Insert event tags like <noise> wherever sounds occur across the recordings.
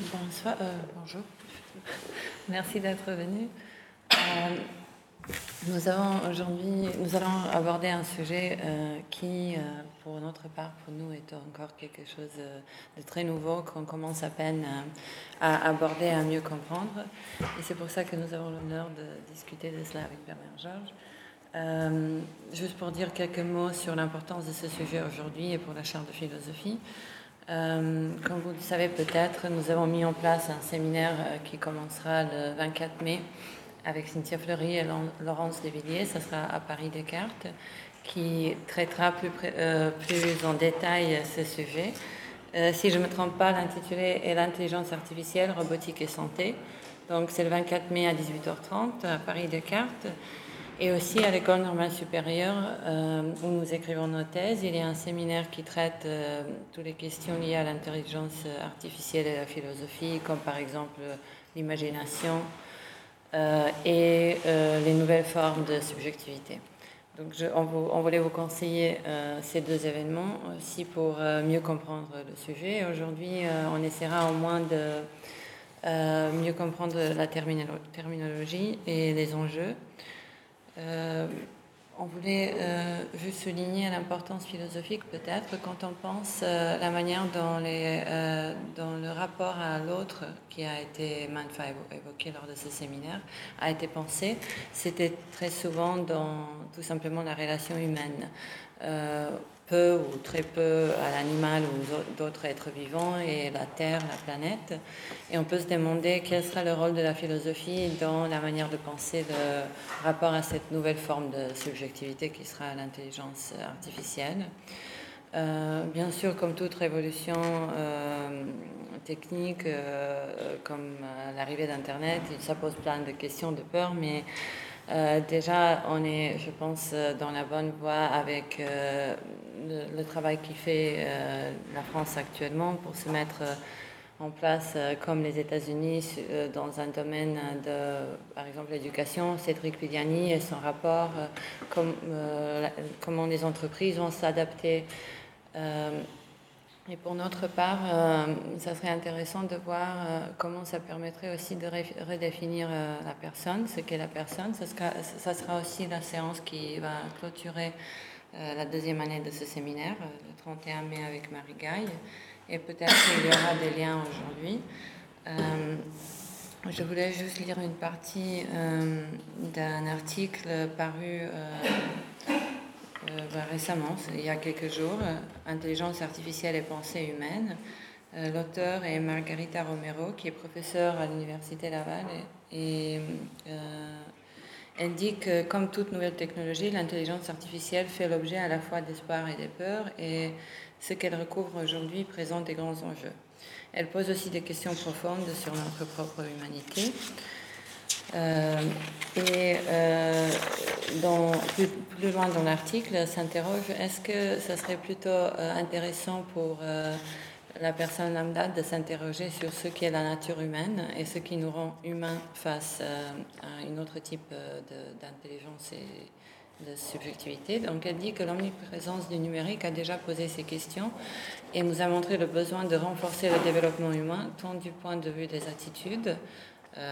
Bonsoir, euh, bonjour. <laughs> Merci d'être venu. Euh, nous avons aujourd'hui, nous allons aborder un sujet euh, qui, pour notre part, pour nous, est encore quelque chose de très nouveau qu'on commence à peine à aborder, à mieux comprendre. Et c'est pour ça que nous avons l'honneur de discuter de cela avec Bernard Georges. juste pour dire quelques mots sur l'importance de ce sujet aujourd'hui et pour la chaire de philosophie. Euh, comme vous le savez peut-être, nous avons mis en place un séminaire euh, qui commencera le 24 mai avec Cynthia Fleury et Laurence Desvilliers. Ce sera à Paris Descartes, qui traitera plus, euh, plus en détail ce sujet. si je ne me trompe pas, l'intitulé est l'intelligence artificielle, robotique et santé. Donc c'est le 24 mai à 18h30 à Paris Descartes. Et aussi à l'école normale supérieure euh, où nous écrivons nos thèses, il y a un séminaire qui traite euh, toutes les questions liées à l'intelligence artificielle et la philosophie, comme par exemple l'imagination euh, et les nouvelles formes de subjectivité. Donc je, on, on, voulait vous conseiller ces deux événements aussi pour mieux comprendre le sujet. Aujourd'hui, on essaiera au moins de mieux comprendre la terminologie et les enjeux. Euh, on voulait euh, juste souligner l'importance philosophique peut-être quand on pense euh, la manière dont, le rapport à l'autre qui a été maintes évoqué lors de ce séminaire a été pensé. C'était très souvent dans tout simplement la relation humaine peu ou très peu à l'animal ou d'autres êtres vivants et la Terre, la planète. Et on peut se demander quel sera le rôle de la philosophie dans la manière de penser le rapport à cette nouvelle forme de subjectivité qui sera l'intelligence artificielle. Euh, bien sûr, comme toute révolution euh, technique, euh, comme l'arrivée d'Internet, ça pose plein de questions, de peur, mais déjà, on est, je pense, dans la bonne voie avec euh, le, travail qui fait la France actuellement pour se mettre en place, comme les États-Unis, dans un domaine de, par exemple, l'éducation. Cédric Pigliani et son rapport, comme, comment les entreprises vont s'adapter. Et pour notre part, euh, ça serait intéressant de voir euh, comment ça permettrait aussi de redéfinir euh, la personne, ce qu'est la personne. Ça ça sera, aussi la séance qui va clôturer la deuxième année de ce séminaire, le 31 mai avec Marie Gaille. Et peut-être qu'il y aura des liens aujourd'hui. je voulais juste lire une partie d'un article paru euh, bah, récemment, il y a quelques jours, euh, Intelligence artificielle et pensée humaine. Euh, l'auteur est Margarita Romero, qui est professeure à l'Université Laval. Et, dit que, comme toute nouvelle technologie, l'intelligence artificielle fait l'objet à la fois d'espoir et de peur, et ce qu'elle recouvre aujourd'hui présente des grands enjeux. Elle pose aussi des questions profondes sur notre propre humanité. Euh, et euh, dans, plus, loin dans l'article, s'interroge est-ce que ça serait plutôt euh, intéressant pour la personne lambda de s'interroger sur ce qu'est la nature humaine et ce qui nous rend humains face à une autre type d'intelligence et de subjectivité. Donc elle dit que l'omniprésence du numérique a déjà posé ces questions et nous a montré le besoin de renforcer le développement humain, tant du point de vue des attitudes, euh,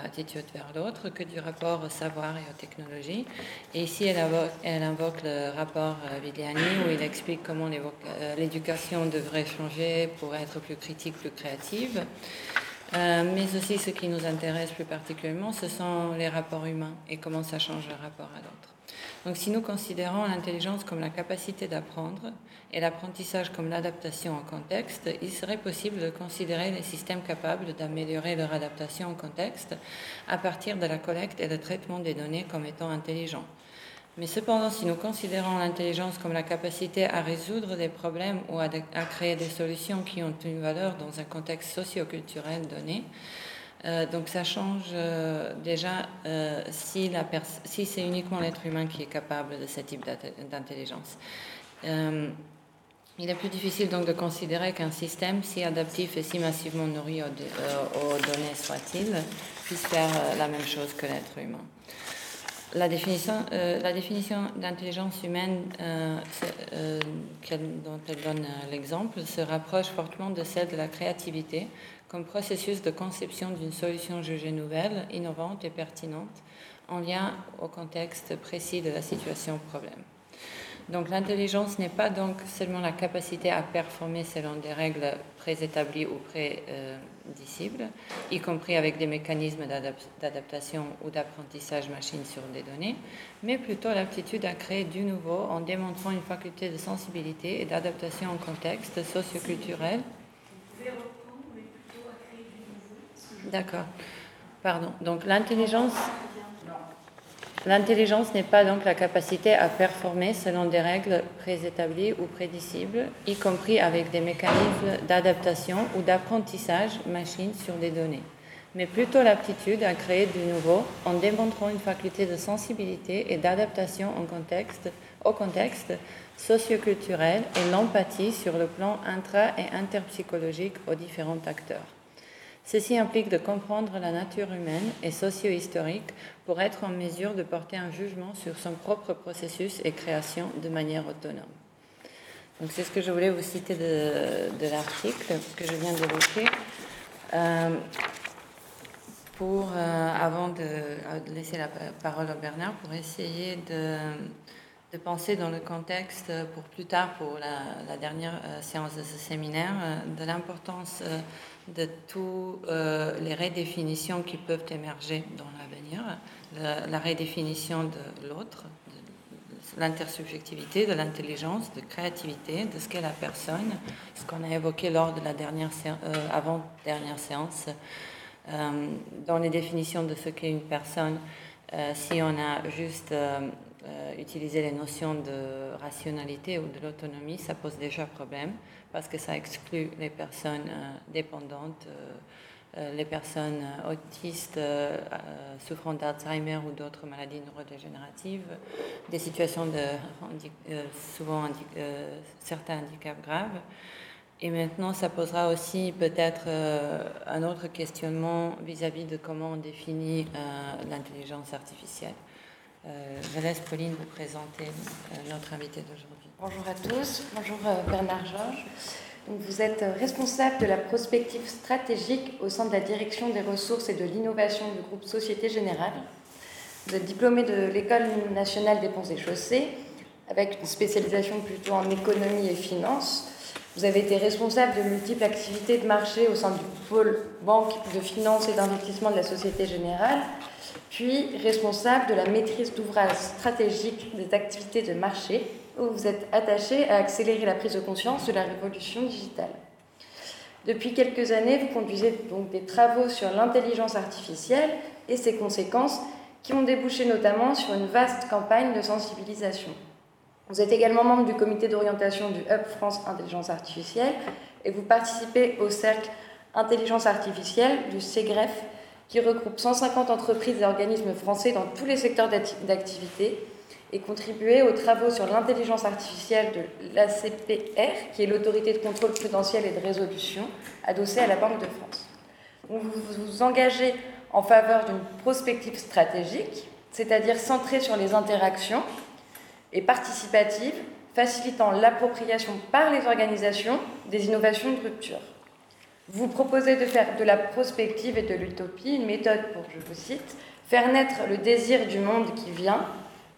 attitude vers l'autre que du rapport au savoir et aux technologies. Et ici, elle invoque, elle invoque le rapport euh, Vigliani où il explique comment euh, l'éducation devrait changer pour être plus critique, plus créative. mais aussi ce qui nous intéresse plus particulièrement, ce sont les rapports humains et comment ça change le rapport à l'autre. Donc si nous considérons l'intelligence comme la capacité d'apprendre et l'apprentissage comme l'adaptation au contexte, il serait possible de considérer les systèmes capables d'améliorer leur adaptation au contexte à partir de la collecte et le traitement des données comme étant intelligents. Mais cependant, si nous considérons l'intelligence comme la capacité à résoudre des problèmes ou à, créer des solutions qui ont une valeur dans un contexte socio-culturel donné, euh, donc ça change euh, déjà euh, si, c'est uniquement l'être humain qui est capable de ce type d'intelligence. il est plus difficile donc de considérer qu'un système si adaptif et si massivement nourri aux, données soit-il puisse faire la même chose que l'être humain. la définition, d'intelligence humaine dont elle donne l'exemple se rapproche fortement de celle de la créativité comme processus de conception d'une solution jugée nouvelle, innovante et pertinente en lien au contexte précis de la situation problème. Donc l'intelligence n'est pas donc seulement la capacité à performer selon des règles préétablies ou prédicibles, y compris avec des mécanismes d'adaptation ou d'apprentissage machine sur des données, mais plutôt l'aptitude à créer du nouveau en démontrant une faculté de sensibilité et d'adaptation au contexte socioculturel. D'accord. Pardon. Donc l'intelligence n'est pas donc la capacité à performer selon des règles préétablies ou prédicibles, y compris avec des mécanismes d'adaptation ou d'apprentissage machine sur des données, mais plutôt l'aptitude à créer du nouveau en démontrant une faculté de sensibilité et d'adaptation au contexte, au contexte socioculturel et l'empathie sur le plan intra- et interpsychologique aux différents acteurs. Ceci implique de comprendre la nature humaine et socio-historique pour être en mesure de porter un jugement sur son propre processus et création de manière autonome. Donc c'est ce que je voulais vous citer de, l'article que je viens d'évoquer. Euh, pour, euh, avant de, laisser la parole à Bernard, pour essayer de, penser dans le contexte pour plus tard, pour la, dernière euh, séance de ce séminaire, de l'importance de toutes euh, les redéfinitions qui peuvent émerger dans l'avenir, la, redéfinition de l'autre, l'intersubjectivité, de l'intelligence, de créativité, de ce qu'est la personne, ce qu'on a évoqué lors de la dernière euh, avant-dernière séance, euh, dans les définitions de ce qu'est une personne. si on a juste utilisé les notions de rationalité ou de l'autonomie, ça pose déjà problème parce que ça exclut les personnes euh, dépendantes, euh, euh, les personnes autistes souffrant d'Alzheimer ou d'autres maladies neurodégénératives, des situations de souvent certains handicaps graves. Et maintenant, ça posera aussi peut-être un autre questionnement vis-à-vis de comment on définit l'intelligence artificielle. Je laisse Pauline vous présenter notre invité d'aujourd'hui. Bonjour à tous, bonjour euh, Bernard Georges. vous êtes responsable de la prospective stratégique au sein de la direction des ressources et de l'innovation du groupe Société Générale. Vous êtes diplômé de l'École nationale des ponts et chaussées, avec une spécialisation plutôt en économie et finance. Vous avez été responsable de multiples activités de marché au sein du pôle banque de finance et d'investissement de la Société Générale, puis responsable de la maîtrise d'ouvrage stratégique des activités de marché où vous êtes attaché à accélérer la prise de conscience de la révolution digitale. Depuis quelques années, vous conduisez donc des travaux sur l'intelligence artificielle et ses conséquences qui ont débouché notamment sur une vaste campagne de sensibilisation. Vous êtes également membre du comité d'orientation du Hub France Intelligence Artificielle et vous participez au cercle Intelligence Artificielle du CEGREF qui regroupe 150 entreprises et organismes français dans tous les secteurs d'activité et contribuer aux travaux sur l'intelligence artificielle de l'ACPR, qui est l'autorité de contrôle prudentiel et de résolution, adossée à la Banque de France. vous vous engagez en faveur d'une prospective stratégique, c'est-à-dire centrée sur les interactions et participative, facilitant l'appropriation par les organisations des innovations de rupture. Vous proposez de faire de la prospective et de l'utopie une méthode pour, je vous cite, faire naître le désir du monde qui vient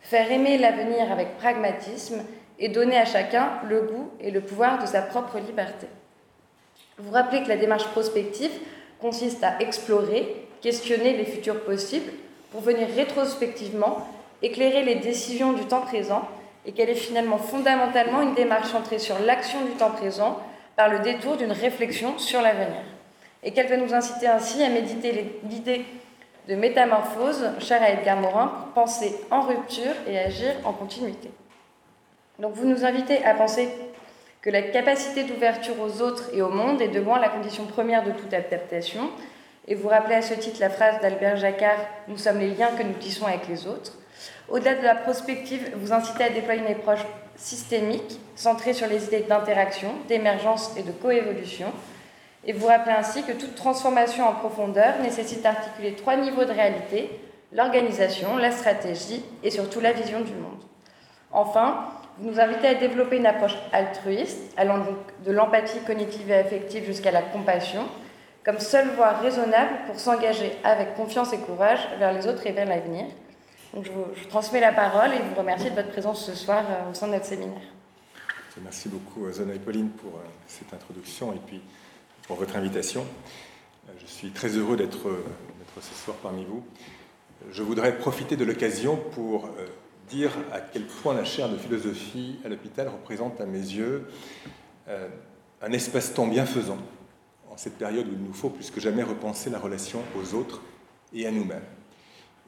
faire aimer l'avenir avec pragmatisme et donner à chacun le goût et le pouvoir de sa propre liberté. Vous rappelez que la démarche prospective consiste à explorer, questionner les futurs possibles pour venir rétrospectivement éclairer les décisions du temps présent et qu'elle est finalement fondamentalement une démarche centrée sur l'action du temps présent par le détour d'une réflexion sur l'avenir. Et qu'elle va nous inciter ainsi à méditer l'idée de métamorphose, cher à Edgar Morin, pour penser en rupture et agir en continuité. Donc vous nous invitez à penser que la capacité d'ouverture aux autres et au monde est de loin la condition première de toute adaptation, et vous rappelez à ce titre la phrase d'Albert Jacquard Nous sommes les liens que nous tissons avec les autres. Au-delà de la prospective, vous incitez à déployer une approche systémique, centrée sur les idées d'interaction, d'émergence et de coévolution, et vous rappelez ainsi que toute transformation en profondeur nécessite d'articuler trois niveaux de réalité, l'organisation, la stratégie et surtout la vision du monde. Enfin, vous nous invitez à développer une approche altruiste, allant de l'empathie cognitive et affective jusqu'à la compassion, comme seule voie raisonnable pour s'engager avec confiance et courage vers les autres et vers l'avenir. Je vous, transmets la parole et vous remercie de votre présence ce soir euh, au sein de notre séminaire. Merci beaucoup Zona et Pauline pour euh, cette introduction et puis pour votre invitation. Euh, je suis très heureux d'être ce soir parmi vous. Je voudrais profiter de l'occasion pour dire à quel point la chaire de philosophie à l'hôpital représente à mes yeux un espace-temps bienfaisant en cette période où il nous faut plus que jamais repenser la relation aux autres et à nous-mêmes.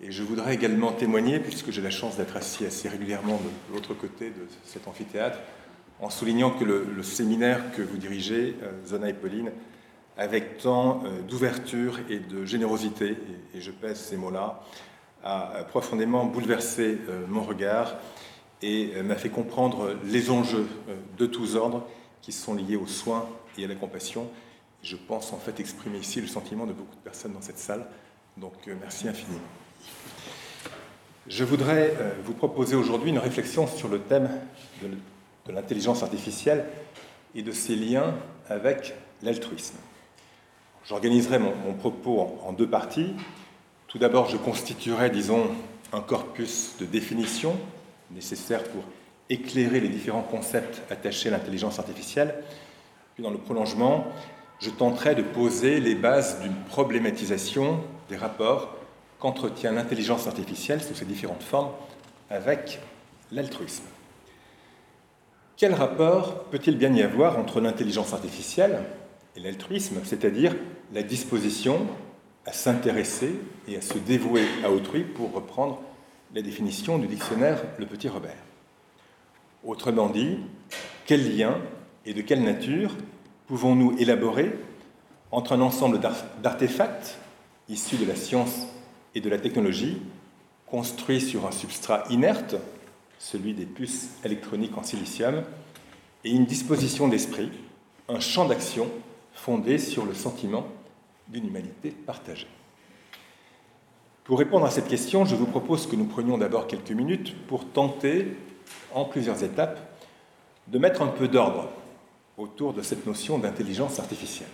Et je voudrais également témoigner, puisque j'ai la chance d'être assis assez régulièrement de l'autre côté de cet amphithéâtre, en soulignant que le, séminaire que vous dirigez, euh, Zona et Pauline, avec tant euh, d'ouverture et de générosité, et, je pèse ces mots-là, a profondément bouleversé euh, mon regard et m'a fait comprendre les enjeux de tous ordres qui sont liés aux soins et à la compassion, je pense en fait exprimer ici le sentiment de beaucoup de personnes dans cette salle. Donc euh, merci infiniment. Je voudrais euh, vous proposer aujourd'hui une réflexion sur le thème de l'intelligence artificielle et de ses liens avec l'altruisme. J'organiserai mon, propos en, deux parties. Tout d'abord, je constituerai, disons, un corpus de définitions nécessaires pour éclairer les différents concepts attachés à l'intelligence artificielle. Puis, dans le prolongement, je tenterai de poser les bases d'une problématisation des rapports qu'entretient l'intelligence artificielle sous ses différentes formes avec l'altruisme. Quel rapport peut-il bien y avoir entre l'intelligence artificielle et l'altruisme, c'est-à-dire la disposition à s'intéresser et à se dévouer à autrui, pour reprendre la définition du dictionnaire Le Petit Robert? Autrement dit, quel lien et de quelle nature pouvons-nous élaborer entre un ensemble d'artefacts issus de la science et de la technologie, construits sur un substrat inerte, celui des puces électroniques en silicium, et une disposition d'esprit, un champ d'action fondé sur le sentiment d'une humanité partagée. Pour répondre à cette question, je vous propose que nous prenions d'abord quelques minutes pour tenter, en plusieurs étapes, de mettre un peu d'ordre autour de cette notion d'intelligence artificielle.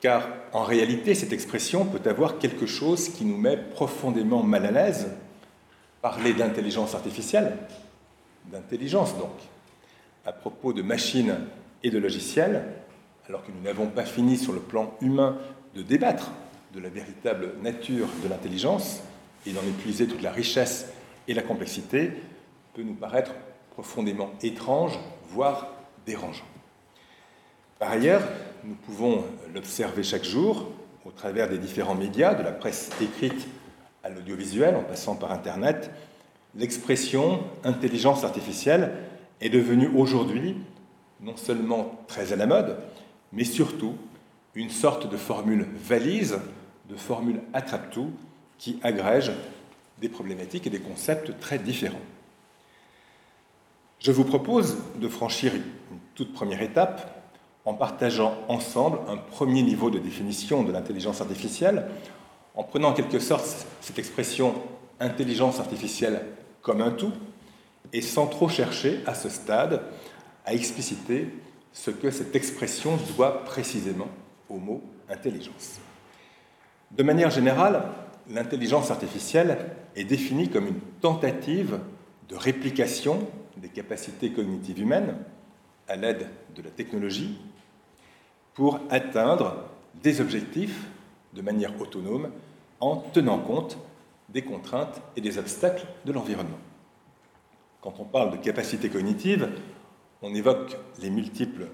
Car en réalité, cette expression peut avoir quelque chose qui nous met profondément mal à l'aise. Parler d'intelligence artificielle, d'intelligence donc, à propos de machines et de logiciels, alors que nous n'avons pas fini sur le plan humain de débattre de la véritable nature de l'intelligence et d'en épuiser toute la richesse et la complexité, peut nous paraître profondément étrange, voire dérangeant. Par ailleurs, nous pouvons l'observer chaque jour au travers des différents médias, de la presse écrite à l'audiovisuel, en passant par Internet, l'expression intelligence artificielle est devenue aujourd'hui non seulement très à la mode, mais surtout une sorte de formule valise, de formule attrape-tout, qui agrège des problématiques et des concepts très différents. Je vous propose de franchir une toute première étape en partageant ensemble un premier niveau de définition de l'intelligence artificielle, en prenant en quelque sorte cette expression intelligence artificielle comme un tout, et sans trop chercher à ce stade à expliciter ce que cette expression doit précisément au mot intelligence. De manière générale, l'intelligence artificielle est définie comme une tentative de réplication des capacités cognitives humaines à l'aide de la technologie pour atteindre des objectifs de manière autonome en tenant compte des contraintes et des obstacles de l'environnement. Quand on parle de capacité cognitive, on évoque les multiples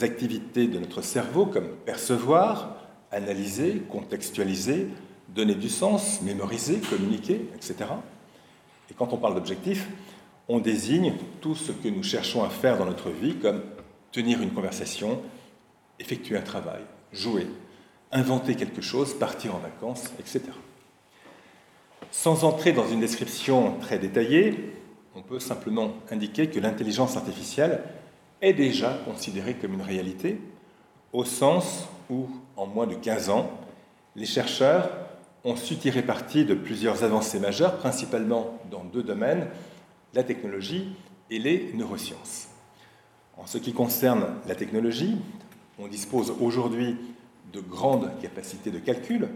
activités de notre cerveau comme percevoir, analyser, contextualiser, donner du sens, mémoriser, communiquer, etc. Et quand on parle d'objectifs, on désigne tout ce que nous cherchons à faire dans notre vie, comme tenir une conversation, effectuer un travail, jouer, inventer quelque chose, partir en vacances, etc. Sans entrer dans une description très détaillée, on peut simplement indiquer que l'intelligence artificielle est déjà considérée comme une réalité, au sens où, en moins de 15 ans, les chercheurs ont su tirer parti de plusieurs avancées majeures, principalement dans deux domaines, la technologie et les neurosciences. En ce qui concerne la technologie, on dispose aujourd'hui de grandes capacités de calcul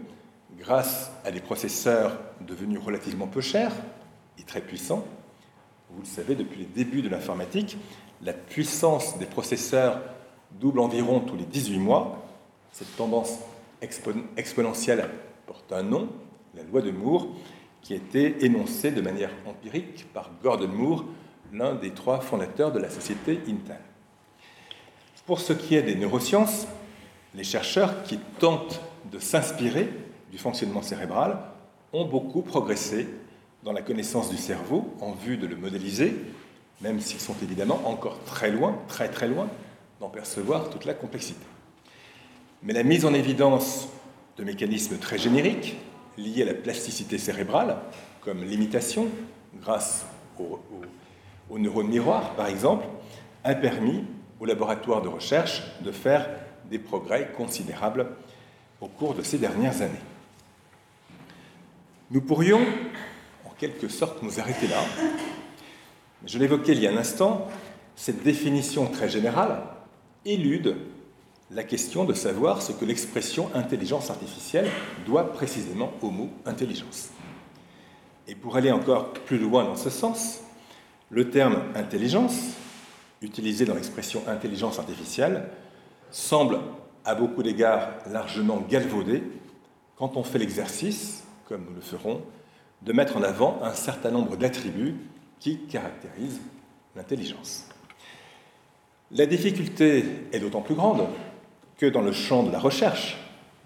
grâce à des processeurs devenus relativement peu chers et très puissants. Vous le savez, depuis les débuts de l'informatique, la puissance des processeurs double environ tous les 18 mois. Cette tendance exponentielle porte un nom, la loi de Moore, qui a été énoncée de manière empirique par Gordon Moore, l'un des trois fondateurs de la société Intel. Pour ce qui est des neurosciences, les chercheurs qui tentent de s'inspirer du fonctionnement cérébral ont beaucoup progressé dans la connaissance du cerveau en vue de le modéliser, même s'ils sont évidemment encore très loin, très très loin, d'en percevoir toute la complexité. Mais la mise en évidence de mécanismes très génériques liés à la plasticité cérébrale, comme l'imitation, grâce aux, neurones miroirs par exemple, a permis aux laboratoires de recherche de faire des progrès considérables au cours de ces dernières années. Nous pourrions, en quelque sorte, nous arrêter là. Je l'évoquais il y a un instant, cette définition très générale élude la question de savoir ce que l'expression intelligence artificielle doit précisément au mot intelligence. Et pour aller encore plus loin dans ce sens, le terme intelligence, utilisé dans l'expression intelligence artificielle, semble à beaucoup d'égards largement galvaudé quand on fait l'exercice, comme nous le ferons, de mettre en avant un certain nombre d'attributs qui caractérisent l'intelligence. La difficulté est d'autant plus grande que dans le champ de la recherche,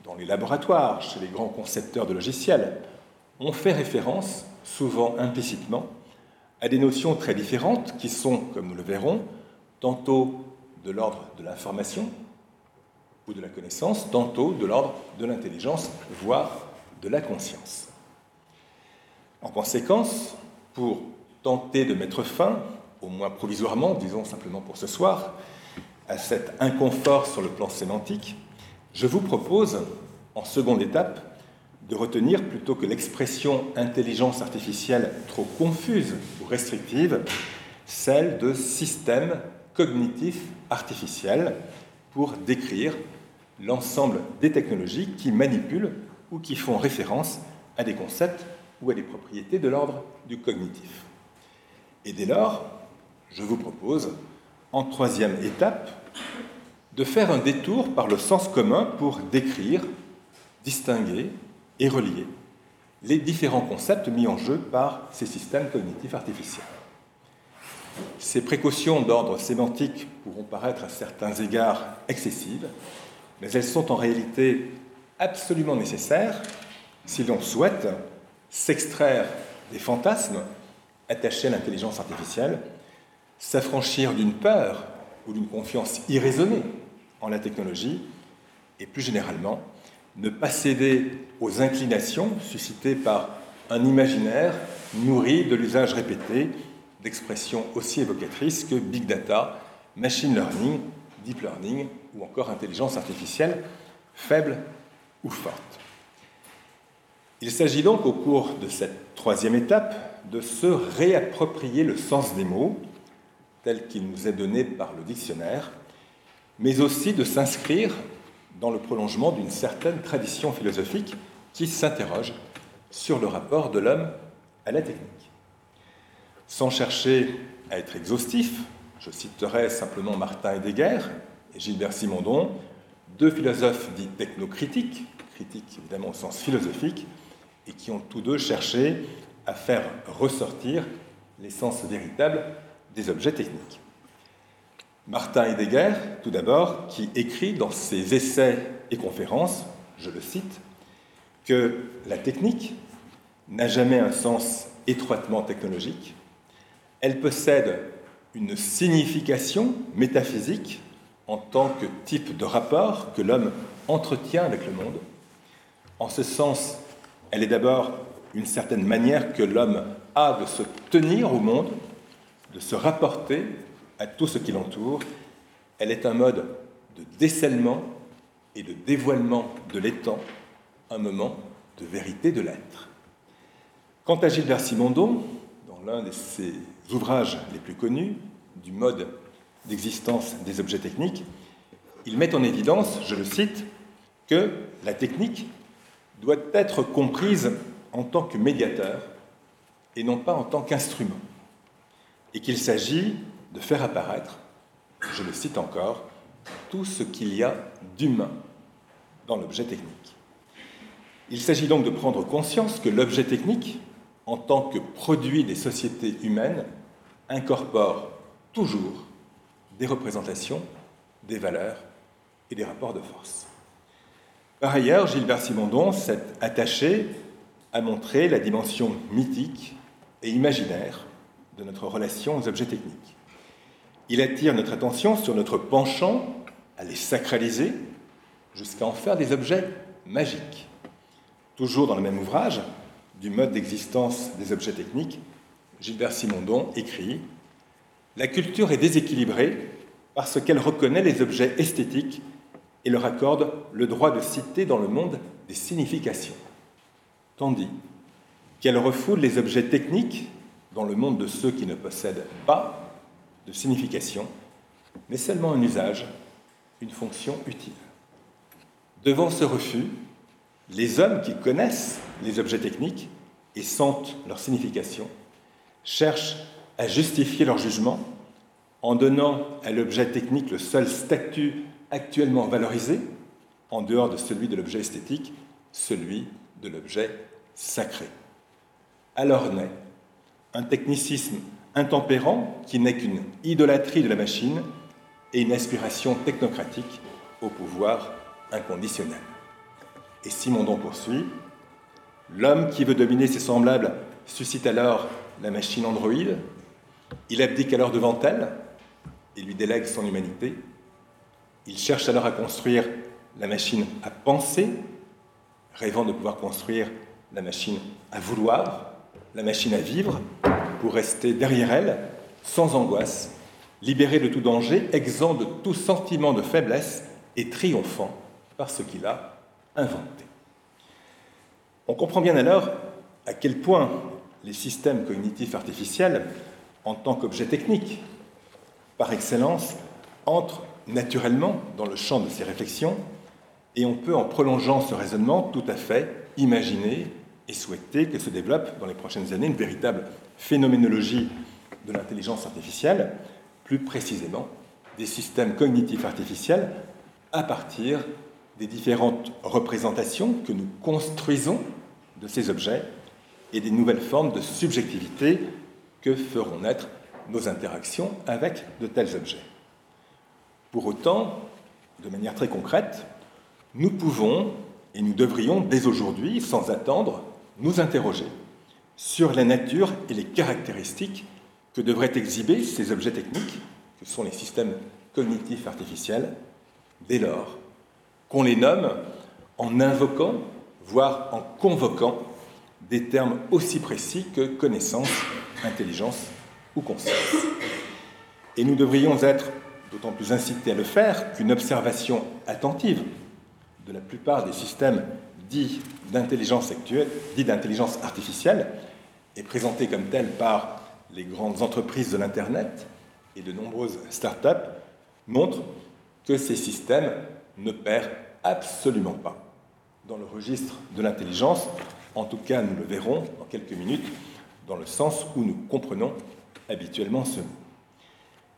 dans les laboratoires, chez les grands concepteurs de logiciels, on fait référence, souvent implicitement, à des notions très différentes qui sont, comme nous le verrons, tantôt de l'ordre de l'information ou de la connaissance, tantôt de l'ordre de l'intelligence, voire de la conscience. En conséquence, pour tenter de mettre fin au moins provisoirement, disons simplement pour ce soir, à cet inconfort sur le plan sémantique, je vous propose, en seconde étape, de retenir plutôt que l'expression intelligence artificielle trop confuse ou restrictive, celle de système cognitif artificiel pour décrire l'ensemble des technologies qui manipulent ou qui font référence à des concepts ou à des propriétés de l'ordre du cognitif. Et dès lors, je vous propose, en troisième étape, de faire un détour par le sens commun pour décrire, distinguer et relier les différents concepts mis en jeu par ces systèmes cognitifs artificiels. Ces précautions d'ordre sémantique pourront paraître à certains égards excessives, mais elles sont en réalité absolument nécessaires si l'on souhaite s'extraire des fantasmes attachés à l'intelligence artificielle s'affranchir d'une peur ou d'une confiance irraisonnée en la technologie et plus généralement ne pas céder aux inclinations suscitées par un imaginaire nourri de l'usage répété d'expressions aussi évocatrices que big data, machine learning, deep learning ou encore intelligence artificielle, faible ou forte. Il s'agit donc au cours de cette troisième étape de se réapproprier le sens des mots tel qu'il nous est donné par le dictionnaire, mais aussi de s'inscrire dans le prolongement d'une certaine tradition philosophique qui s'interroge sur le rapport de l'homme à la technique. Sans chercher à être exhaustif, je citerai simplement Martin Heidegger et Gilbert Simondon, deux philosophes dits technocritiques, critiques évidemment au sens philosophique, et qui ont tous deux cherché à faire ressortir l'essence véritable des objets techniques. Martin Heidegger, tout d'abord, qui écrit dans ses essais et conférences, je le cite, que la technique n'a jamais un sens étroitement technologique, elle possède une signification métaphysique en tant que type de rapport que l'homme entretient avec le monde. En ce sens, elle est d'abord une certaine manière que l'homme a de se tenir au monde, de se rapporter à tout ce qui l'entoure. Elle est un mode de décèlement et de dévoilement de l'étang, un moment de vérité de l'être. Quant à Gilbert Simondon, dans l'un de ses ouvrages les plus connus, du mode d'existence des objets techniques, il met en évidence, je le cite, que la technique doit être comprise en tant que médiateur et non pas en tant qu'instrument, et qu'il s'agit de faire apparaître, je le cite encore, tout ce qu'il y a d'humain dans l'objet technique. Il s'agit donc de prendre conscience que l'objet technique, en tant que produit des sociétés humaines, incorpore toujours des représentations, des valeurs et des rapports de force. Par ailleurs, Gilbert Simondon s'est attaché à montrer la dimension mythique et imaginaire de notre relation aux objets techniques. Il attire notre attention sur notre penchant à les sacraliser jusqu'à en faire des objets magiques. Toujours dans le même ouvrage, du mode d'existence des objets techniques, Gilbert Simondon écrit La culture est déséquilibrée parce qu'elle reconnaît les objets esthétiques et leur accorde le droit de citer dans le monde des significations, tandis qu'elle refoule les objets techniques dans le monde de ceux qui ne possèdent pas de signification, mais seulement un usage, une fonction utile. Devant ce refus, les hommes qui connaissent les objets techniques et sentent leur signification cherchent à justifier leur jugement en donnant à l'objet technique le seul statut actuellement valorisé, en dehors de celui de l'objet esthétique, celui de l'objet sacré. Alors naît un technicisme intempérant qui n'est qu'une idolâtrie de la machine et une aspiration technocratique au pouvoir inconditionnel. Et Simondon poursuit, l'homme qui veut dominer ses semblables suscite alors la machine androïde, il abdique alors devant elle et lui délègue son humanité, il cherche alors à construire la machine à penser, rêvant de pouvoir construire la machine à vouloir, la machine à vivre, pour rester derrière elle, sans angoisse, libéré de tout danger, exempt de tout sentiment de faiblesse et triomphant par ce qu'il a inventé. On comprend bien alors à quel point les systèmes cognitifs artificiels, en tant qu'objets techniques, par excellence, entrent naturellement dans le champ de ces réflexions, et on peut, en prolongeant ce raisonnement, tout à fait imaginer et souhaiter que se développe dans les prochaines années une véritable phénoménologie de l'intelligence artificielle, plus précisément des systèmes cognitifs artificiels à partir des différentes représentations que nous construisons de ces objets et des nouvelles formes de subjectivité que feront naître nos interactions avec de tels objets. Pour autant, de manière très concrète, nous pouvons et nous devrions dès aujourd'hui, sans attendre, nous interroger sur la nature et les caractéristiques que devraient exhiber ces objets techniques, que sont les systèmes cognitifs artificiels, dès lors qu'on les nomme en invoquant, voire en convoquant, des termes aussi précis que connaissance, intelligence ou conscience. Et nous devrions être d'autant plus incité à le faire qu'une observation attentive de la plupart des systèmes dits d'intelligence actuelle, dits d'intelligence artificielle, est présentée comme telle par les grandes entreprises de l'Internet et de nombreuses start-up, montre que ces systèmes ne perdent absolument pas dans le registre de l'intelligence. En tout cas, nous le verrons dans quelques minutes, dans le sens où nous comprenons habituellement ce mot.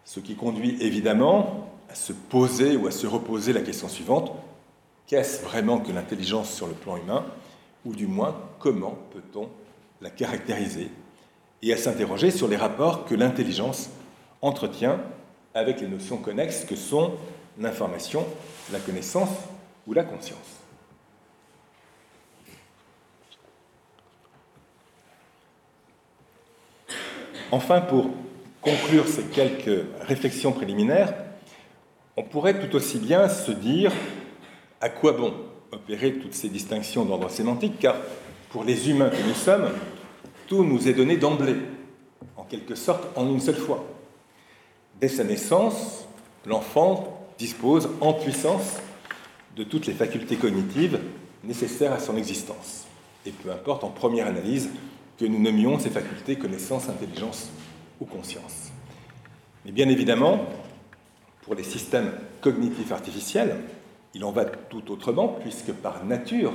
Ce qui conduit évidemment à se poser ou à se reposer la question suivante, qu'est-ce vraiment que l'intelligence sur le plan humain? Ou du moins, comment peut-on la caractériser? Et à s'interroger sur les rapports que l'intelligence entretient avec les notions connexes que sont l'information, la connaissance ou la conscience. Enfin, pour conclure ces quelques réflexions préliminaires, on pourrait tout aussi bien se dire à quoi bon opérer toutes ces distinctions d'ordre sémantique, car pour les humains que nous sommes, tout nous est donné d'emblée, en quelque sorte en une seule fois. Dès sa naissance, l'enfant dispose en puissance de toutes les facultés cognitives nécessaires à son existence. et peu importe en première analyse que nous nommions ces facultés connaissance, intelligence ou conscience. Mais bien évidemment, pour les systèmes cognitifs artificiels, il en va tout autrement, puisque par nature,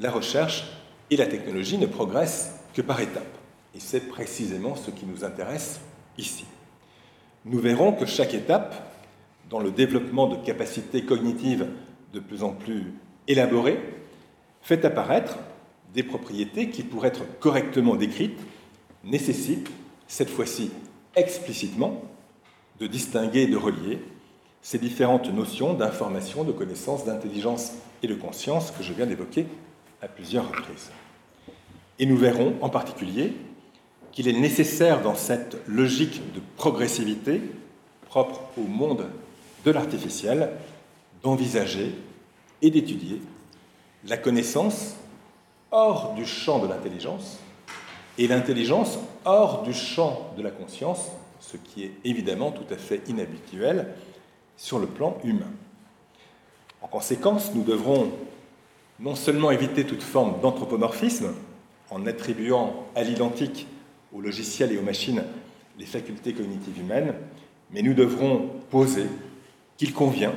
la recherche et la technologie ne progressent que par étapes. Et c'est précisément ce qui nous intéresse ici. Nous verrons que chaque étape, dans le développement de capacités cognitives de plus en plus élaborées, fait apparaître des propriétés qui, pour être correctement décrites, nécessitent, cette fois-ci explicitement, de distinguer et de relier ces différentes notions d'information, de connaissance, d'intelligence et de conscience que je viens d'évoquer à plusieurs reprises. Et nous verrons en particulier qu'il est nécessaire dans cette logique de progressivité propre au monde de l'artificiel d'envisager et d'étudier la connaissance hors du champ de l'intelligence et l'intelligence hors du champ de la conscience, ce qui est évidemment tout à fait inhabituel sur le plan humain. En conséquence, nous devrons non seulement éviter toute forme d'anthropomorphisme en attribuant à l'identique aux logiciels et aux machines les facultés cognitives humaines, mais nous devrons poser qu'il convient,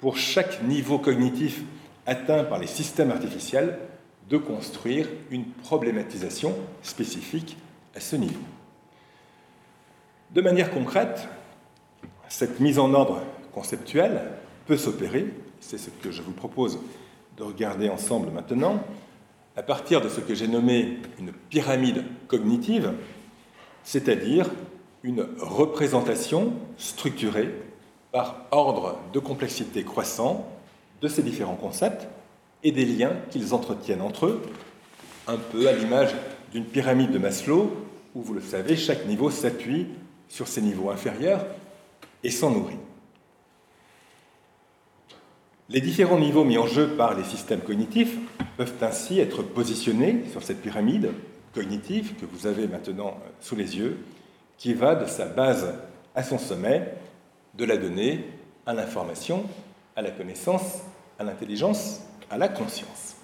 pour chaque niveau cognitif atteint par les systèmes artificiels, de construire une problématisation spécifique à ce niveau. De manière concrète, cette mise en ordre conceptuelle peut s'opérer, c'est ce que je vous propose de regarder ensemble maintenant, à partir de ce que j'ai nommé une pyramide cognitive, c'est-à-dire une représentation structurée par ordre de complexité croissant de ces différents concepts et des liens qu'ils entretiennent entre eux, un peu à l'image d'une pyramide de Maslow, où vous le savez, chaque niveau s'appuie sur ses niveaux inférieurs et s'en nourrit. Les différents niveaux mis en jeu par les systèmes cognitifs peuvent ainsi être positionnés sur cette pyramide cognitive que vous avez maintenant sous les yeux, qui va de sa base à son sommet, de la donnée à l'information, à la connaissance, à l'intelligence, à la conscience.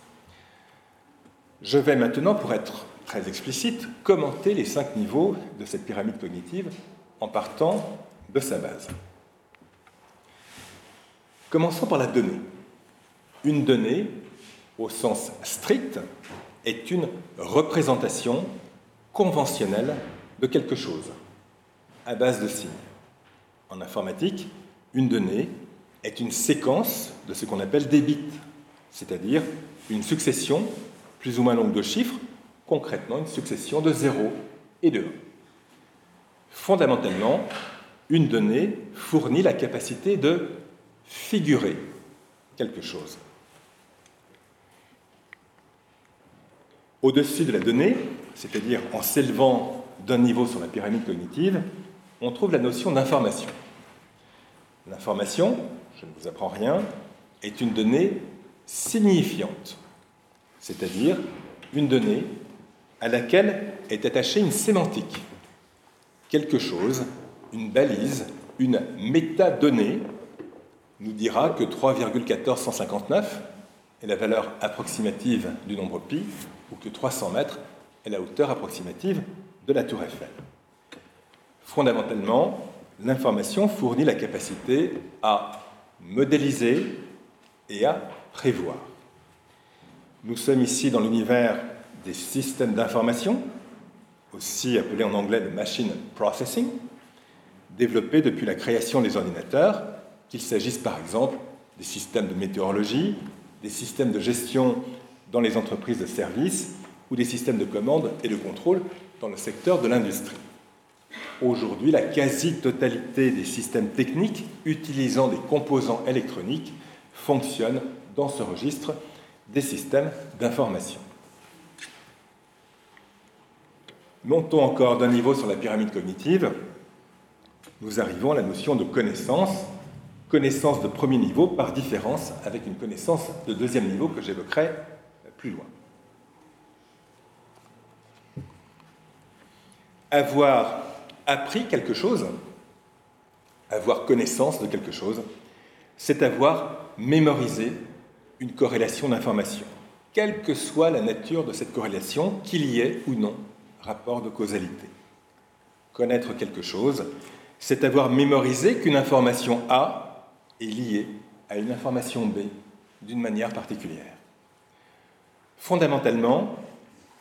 Je vais maintenant, pour être très explicite, commenter les cinq niveaux de cette pyramide cognitive en partant de sa base. Commençons par la donnée. Une donnée, au sens strict, est une représentation conventionnelle de quelque chose, à base de signes. En informatique, une donnée est une séquence de ce qu'on appelle des bits, c'est-à-dire une succession plus ou moins longue de chiffres, concrètement une succession de 0 et de 1. Fondamentalement, une donnée fournit la capacité de figurer quelque chose. Au-dessus de la donnée, c'est-à-dire en s'élevant d'un niveau sur la pyramide cognitive, on trouve la notion d'information. L'information, je ne vous apprends rien, est une donnée signifiante, c'est-à-dire une donnée à laquelle est attachée une sémantique, quelque chose, une balise, une métadonnée nous dira que 3,1459 est la valeur approximative du nombre pi, ou que 300 mètres est la hauteur approximative de la tour Eiffel. Fondamentalement, l'information fournit la capacité à modéliser et à prévoir. Nous sommes ici dans l'univers des systèmes d'information, aussi appelés en anglais de machine processing, développés depuis la création des ordinateurs qu'il s'agisse par exemple des systèmes de météorologie, des systèmes de gestion dans les entreprises de services ou des systèmes de commande et de contrôle dans le secteur de l'industrie. Aujourd'hui, la quasi-totalité des systèmes techniques utilisant des composants électroniques fonctionnent dans ce registre des systèmes d'information. Montons encore d'un niveau sur la pyramide cognitive. Nous arrivons à la notion de connaissance connaissance de premier niveau par différence avec une connaissance de deuxième niveau que j'évoquerai plus loin. Avoir appris quelque chose, avoir connaissance de quelque chose, c'est avoir mémorisé une corrélation d'informations. quelle que soit la nature de cette corrélation, qu'il y ait ou non rapport de causalité. Connaître quelque chose, c'est avoir mémorisé qu'une information A est liée à une information B d'une manière particulière. Fondamentalement,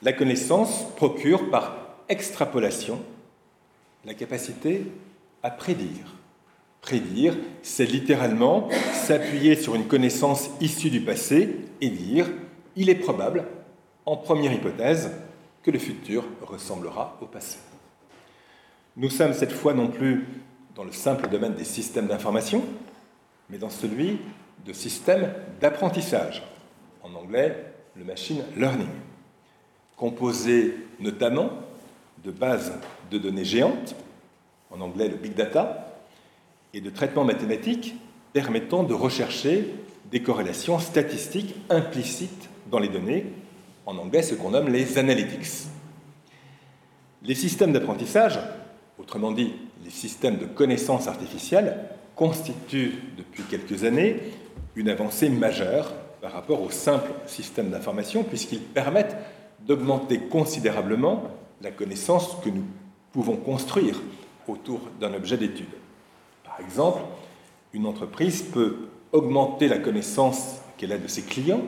la connaissance procure par extrapolation la capacité à prédire. Prédire, c'est littéralement s'appuyer sur une connaissance issue du passé et dire il est probable, en première hypothèse, que le futur ressemblera au passé. Nous sommes cette fois non plus dans le simple domaine des systèmes d'information, mais dans celui de systèmes d'apprentissage, en anglais le machine learning, composé notamment de bases de données géantes, en anglais le big data, et de traitements mathématiques permettant de rechercher des corrélations statistiques implicites dans les données, en anglais ce qu'on nomme les analytics. Les systèmes d'apprentissage, autrement dit les systèmes de connaissance artificielle, constituent depuis quelques années une avancée majeure par rapport aux simples systèmes d'information, puisqu'ils permettent d'augmenter considérablement la connaissance que nous pouvons construire autour d'un objet d'étude. Par exemple, une entreprise peut augmenter la connaissance qu'elle a de ses clients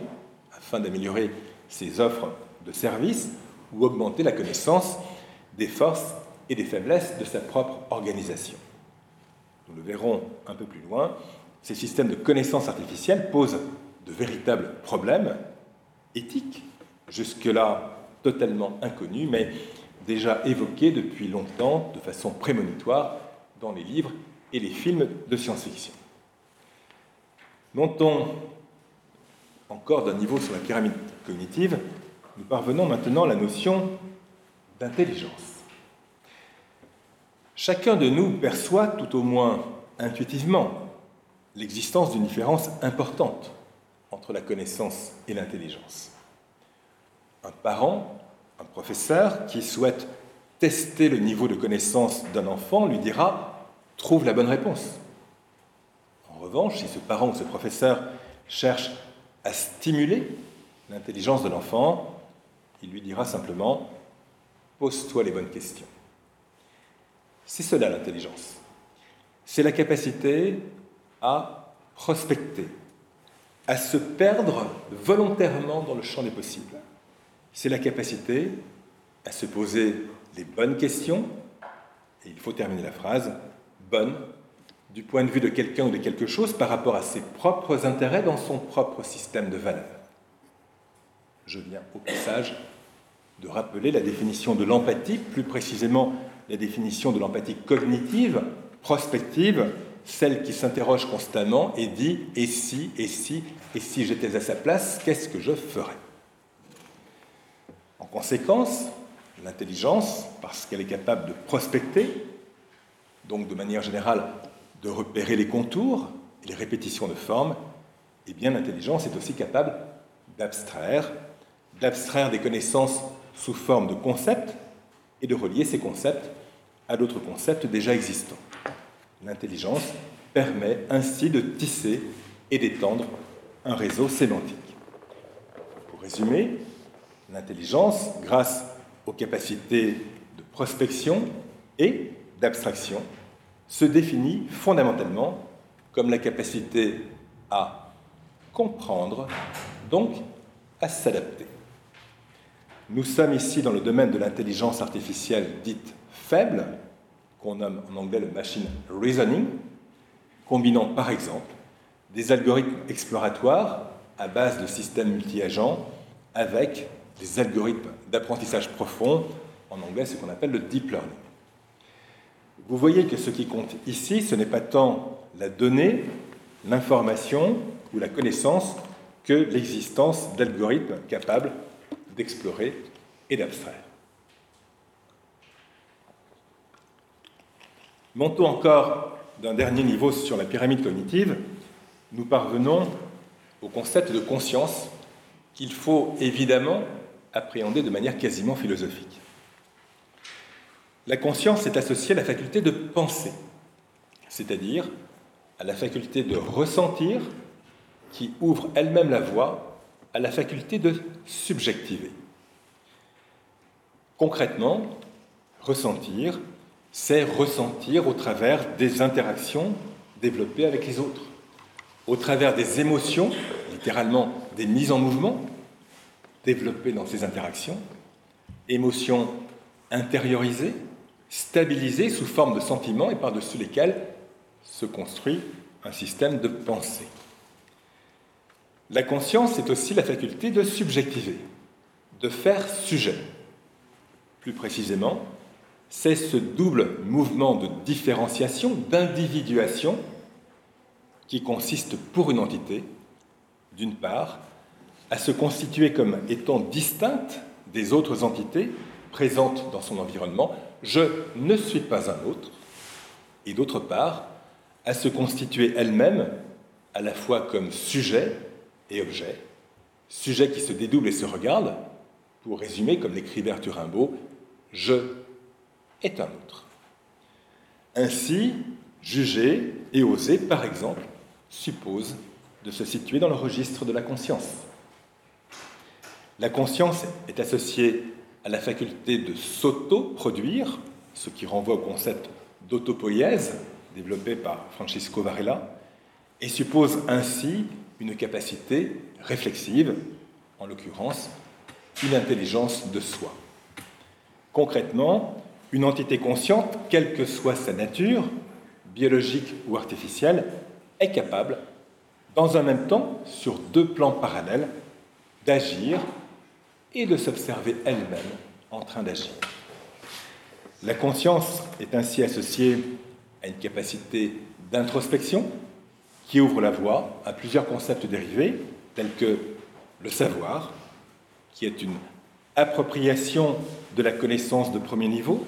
afin d'améliorer ses offres de services ou augmenter la connaissance des forces et des faiblesses de sa propre organisation. Nous le verrons un peu plus loin, ces systèmes de connaissance artificielle posent de véritables problèmes éthiques, jusque-là totalement inconnus, mais déjà évoqués depuis longtemps de façon prémonitoire dans les livres et les films de science-fiction. Montons encore d'un niveau sur la pyramide cognitive, nous parvenons maintenant à la notion d'intelligence. Chacun de nous perçoit, tout au moins intuitivement, l'existence d'une différence importante entre la connaissance et l'intelligence. Un parent, un professeur qui souhaite tester le niveau de connaissance d'un enfant lui dira trouve la bonne réponse. En revanche, si ce parent ou ce professeur cherche à stimuler l'intelligence de l'enfant, il lui dira simplement pose-toi les bonnes questions. C'est cela l'intelligence. C'est la capacité à prospecter, à se perdre volontairement dans le champ des possibles. C'est la capacité à se poser les bonnes questions, et il faut terminer la phrase, bonne du point de vue de quelqu'un ou de quelque chose par rapport à ses propres intérêts dans son propre système de valeurs. Je viens au passage de rappeler la définition de l'empathie, plus précisément la définition de l'empathie cognitive, prospective, celle qui s'interroge constamment et dit et si, et si, et si j'étais à sa place, qu'est-ce que je ferais? En conséquence, l'intelligence, parce qu'elle est capable de prospecter, donc de manière générale de repérer les contours et les répétitions de formes, eh bien l'intelligence est aussi capable d'abstraire, d'abstraire des connaissances sous forme de concepts et de relier ces concepts à d'autres concepts déjà existants. L'intelligence permet ainsi de tisser et d'étendre un réseau sémantique. Pour résumer, l'intelligence, grâce aux capacités de prospection et d'abstraction, se définit fondamentalement comme la capacité à comprendre, donc à s'adapter. Nous sommes ici dans le domaine de l'intelligence artificielle dite faible, qu'on nomme en anglais le machine reasoning, combinant par exemple des algorithmes exploratoires à base de systèmes multi-agents avec des algorithmes d'apprentissage profond, en anglais ce qu'on appelle le deep learning. Vous voyez que ce qui compte ici, ce n'est pas tant la donnée, l'information ou la connaissance que l'existence d'algorithmes capables d'explorer et d'abstraire. Montons encore d'un dernier niveau sur la pyramide cognitive, nous parvenons au concept de conscience qu'il faut évidemment appréhender de manière quasiment philosophique. La conscience est associée à la faculté de penser, c'est-à-dire à la faculté de ressentir qui ouvre elle-même la voie à la faculté de subjectiver. Concrètement, ressentir, c'est ressentir au travers des interactions développées avec les autres, au travers des émotions, littéralement des mises en mouvement développées dans ces interactions, émotions intériorisées, stabilisées sous forme de sentiments et par-dessus lesquels se construit un système de pensée. La conscience est aussi la faculté de subjectiver, de faire sujet. Plus précisément, c'est ce double mouvement de différenciation, d'individuation, qui consiste pour une entité, d'une part, à se constituer comme étant distincte des autres entités présentes dans son environnement, je ne suis pas un autre, et d'autre part, à se constituer elle-même à la fois comme sujet et objet, sujet qui se dédouble et se regarde, pour résumer, comme l'écrivait Arthur je est un autre. Ainsi, juger et oser, par exemple, suppose de se situer dans le registre de la conscience. La conscience est associée à la faculté de s'auto-produire, ce qui renvoie au concept d'autopoïèse développé par Francisco Varela, et suppose ainsi une capacité réflexive, en l'occurrence une intelligence de soi. Concrètement, une entité consciente, quelle que soit sa nature, biologique ou artificielle, est capable, dans un même temps, sur deux plans parallèles, d'agir et de s'observer elle-même en train d'agir. La conscience est ainsi associée à une capacité d'introspection qui ouvre la voie à plusieurs concepts dérivés, tels que le savoir, qui est une appropriation de la connaissance de premier niveau,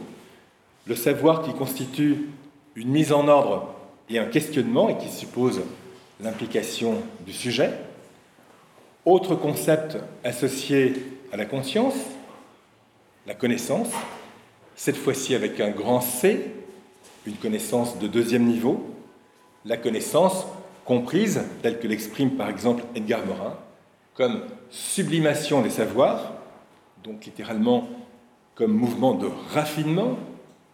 le savoir qui constitue une mise en ordre et un questionnement et qui suppose l'implication du sujet. Autre concept associé à la conscience, la connaissance, cette fois-ci avec un grand C, une connaissance de deuxième niveau, la connaissance comprise, telle que l'exprime par exemple Edgar Morin, comme sublimation des savoirs, donc littéralement comme mouvement de raffinement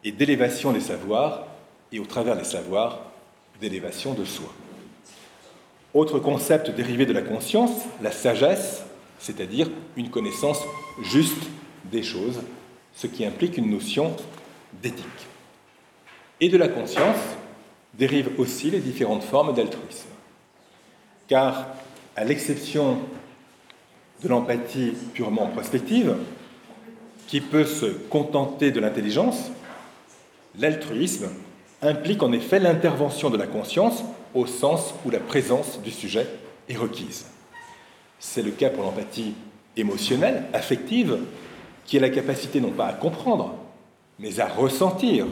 et d'élévation des savoirs, et au travers des savoirs, d'élévation de soi. Autre concept dérivé de la conscience, la sagesse, c'est-à-dire une connaissance juste des choses, ce qui implique une notion d'éthique. Et de la conscience dérivent aussi les différentes formes d'altruisme. Car, à l'exception de l'empathie purement prospective, qui peut se contenter de l'intelligence, L'altruisme implique en effet l'intervention de la conscience au sens où la présence du sujet est requise. C'est le cas pour l'empathie émotionnelle, affective, qui a la capacité non pas à comprendre, mais à ressentir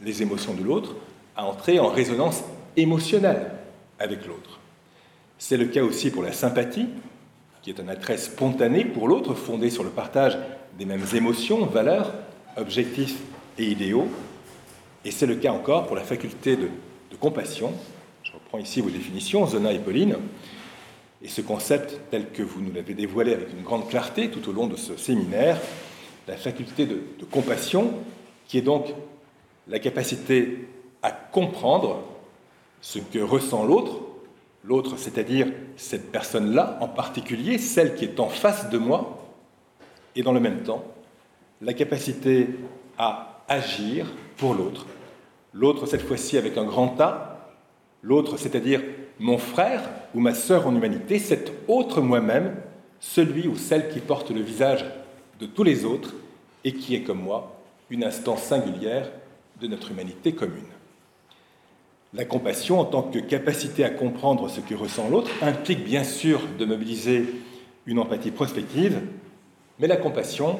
les émotions de l'autre, à entrer en résonance émotionnelle avec l'autre. C'est le cas aussi pour la sympathie, qui est un attrait spontané pour l'autre, fondé sur le partage des mêmes émotions, valeurs, objectifs et idéaux, et c'est le cas encore pour la faculté de, compassion. Je reprends ici vos définitions, Zona et Pauline. Et ce concept, tel que vous nous l'avez dévoilé avec une grande clarté tout au long de ce séminaire, la faculté de, compassion, qui est donc la capacité à comprendre ce que ressent l'autre, l'autre, c'est-à-dire cette personne-là en particulier, celle qui est en face de moi, et dans le même temps, la capacité à agir pour l'autre. L'autre, cette fois-ci, avec un grand A. L'autre, c'est-à-dire mon frère ou ma sœur en humanité, cet autre moi-même, celui ou celle qui porte le visage de tous les autres et qui est comme moi une instance singulière de notre humanité commune. La compassion, en tant que capacité à comprendre ce que ressent l'autre, implique bien sûr de mobiliser une empathie prospective, mais la compassion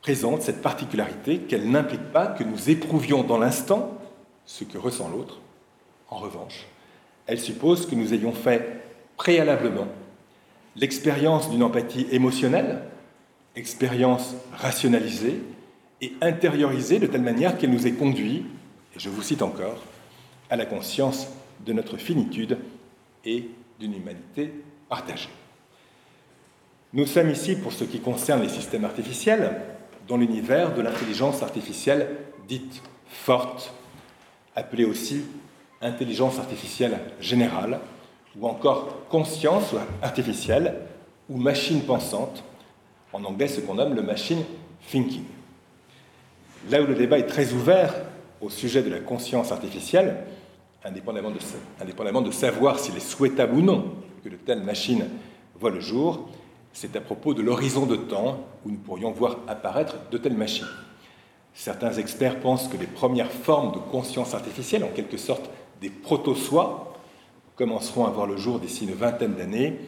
présente cette particularité qu'elle n'implique pas que nous éprouvions dans l'instant ce que ressent l'autre. En revanche, elle suppose que nous ayons fait préalablement l'expérience d'une empathie émotionnelle, expérience rationalisée et intériorisée de telle manière qu'elle nous ait conduit, et je vous cite encore, à la conscience de notre finitude et d'une humanité partagée. Nous sommes ici pour ce qui concerne les systèmes artificiels, dans l'univers de l'intelligence artificielle dite forte, appelée aussi intelligence artificielle générale, ou encore conscience artificielle, ou machine pensante, en anglais ce qu'on nomme le machine thinking. Là où le débat est très ouvert au sujet de la conscience artificielle, indépendamment de, savoir s'il est souhaitable ou non que de telles machines voient le jour, c'est à propos de l'horizon de temps où nous pourrions voir apparaître de telles machines. Certains experts pensent que les premières formes de conscience artificielle, en quelque sorte des proto-soi, commenceront à voir le jour d'ici une vingtaine d'années,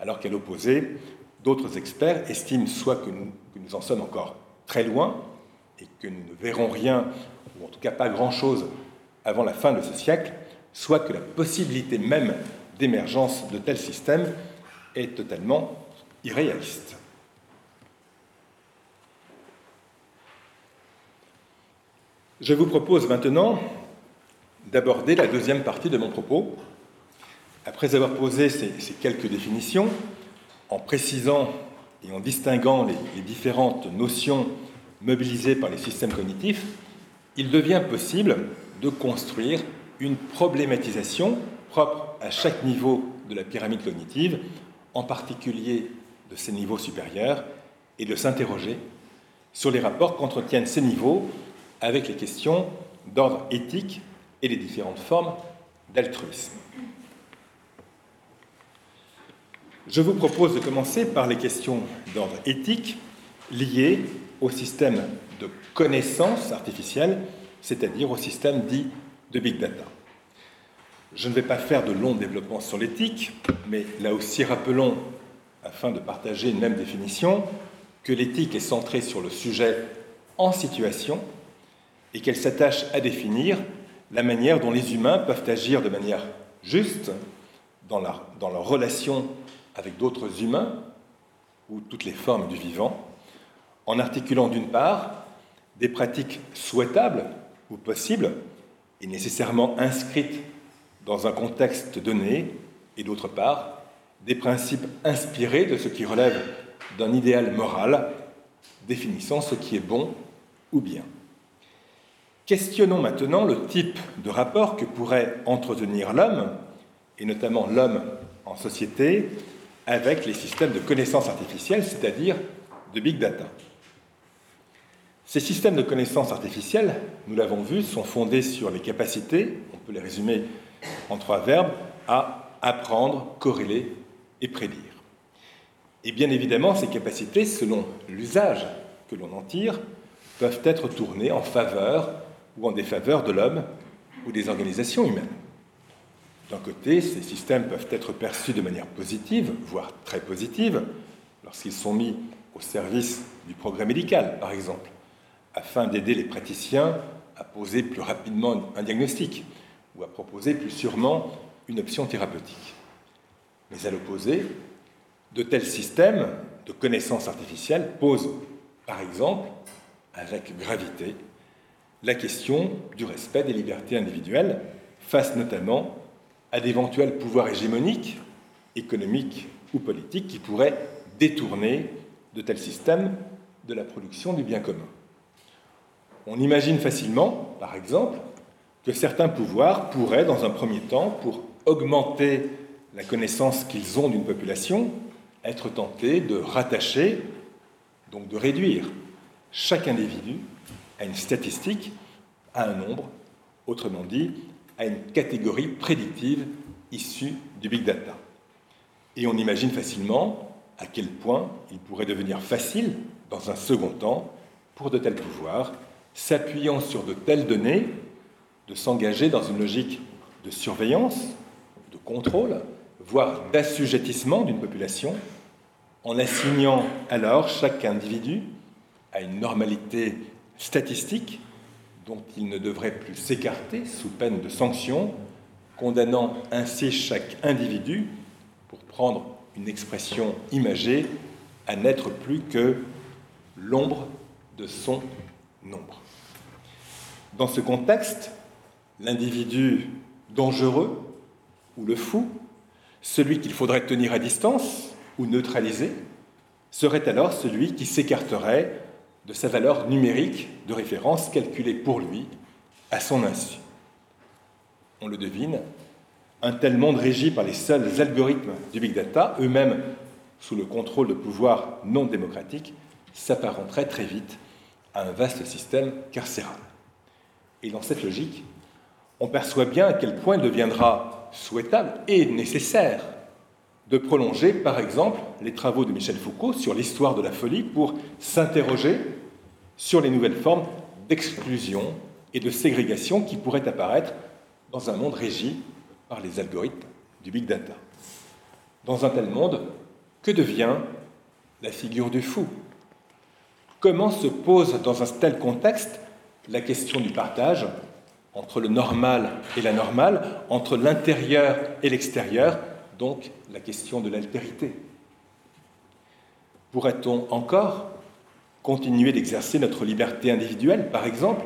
alors qu'à l'opposé, d'autres experts estiment soit que nous, que nous, en sommes encore très loin et que nous ne verrons rien, ou en tout cas pas grand-chose, avant la fin de ce siècle, soit que la possibilité même d'émergence de tels systèmes est totalement irréaliste. Je vous propose maintenant d'aborder la deuxième partie de mon propos. Après avoir posé ces, quelques définitions, en précisant et en distinguant les, les, différentes notions mobilisées par les systèmes cognitifs, il devient possible de construire une problématisation propre à chaque niveau de la pyramide cognitive, en particulier de ces niveaux supérieurs et de s'interroger sur les rapports qu'entretiennent ces niveaux avec les questions d'ordre éthique et les différentes formes d'altruisme. Je vous propose de commencer par les questions d'ordre éthique liées au système de connaissance artificielle, c'est-à-dire au système dit de big data. Je ne vais pas faire de long développement sur l'éthique, mais là aussi rappelons afin de partager une même définition, que l'éthique est centrée sur le sujet en situation et qu'elle s'attache à définir la manière dont les humains peuvent agir de manière juste dans, la, dans leur relation avec d'autres humains ou toutes les formes du vivant, en articulant d'une part des pratiques souhaitables ou possibles et nécessairement inscrites dans un contexte donné, et d'autre part des principes inspirés de ce qui relève d'un idéal moral définissant ce qui est bon ou bien. Questionnons maintenant le type de rapport que pourrait entretenir l'homme, et notamment l'homme en société, avec les systèmes de connaissance artificielle, c'est-à-dire de big data. Ces systèmes de connaissance artificielle, nous l'avons vu, sont fondés sur les capacités, on peut les résumer en trois verbes, à apprendre, corréler et prédire. Et bien évidemment, ces capacités, selon l'usage que l'on en tire, peuvent être tournées en faveur ou en défaveur de l'homme ou des organisations humaines. D'un côté, ces systèmes peuvent être perçus de manière positive, voire très positive, lorsqu'ils sont mis au service du progrès médical, par exemple, afin d'aider les praticiens à poser plus rapidement un diagnostic ou à proposer plus sûrement une option thérapeutique. Mais à l'opposé, de tels systèmes de connaissance artificielle posent, par exemple, avec gravité, la question du respect des libertés individuelles face notamment à d'éventuels pouvoirs hégémoniques, économiques ou politiques qui pourraient détourner de tels systèmes de la production du bien commun. On imagine facilement, par exemple, que certains pouvoirs pourraient, dans un premier temps, pour augmenter la connaissance qu'ils ont d'une population, être tentés de rattacher, donc de réduire chaque individu à une statistique, à un nombre, autrement dit, à une catégorie prédictive issue du big data. Et on imagine facilement à quel point il pourrait devenir facile, dans un second temps, pour de tels pouvoirs, s'appuyant sur de telles données, de s'engager dans une logique de surveillance, de contrôle, voire d'assujettissement d'une population, en assignant alors chaque individu à une normalité statistique dont il ne devrait plus s'écarter sous peine de sanction, condamnant ainsi chaque individu, pour prendre une expression imagée, à n'être plus que l'ombre de son nombre. Dans ce contexte, l'individu dangereux ou le fou celui qu'il faudrait tenir à distance ou neutraliser serait alors celui qui s'écarterait de sa valeur numérique de référence calculée pour lui à son insu. On le devine, un tel monde régi par les seuls algorithmes du big data, eux-mêmes sous le contrôle de pouvoirs non démocratiques, s'apparenterait très vite à un vaste système carcéral. Et dans cette logique, on perçoit bien à quel point il deviendra souhaitable et nécessaire de prolonger, par exemple, les travaux de Michel Foucault sur l'histoire de la folie pour s'interroger sur les nouvelles formes d'exclusion et de ségrégation qui pourraient apparaître dans un monde régi par les algorithmes du big data. Dans un tel monde, que devient la figure du fou? Comment se pose dans un tel contexte la question du partage entre le normal et la normale, entre l'intérieur et l'extérieur, donc la question de l'altérité? Pourrait-on encore continuer d'exercer notre liberté individuelle, par exemple,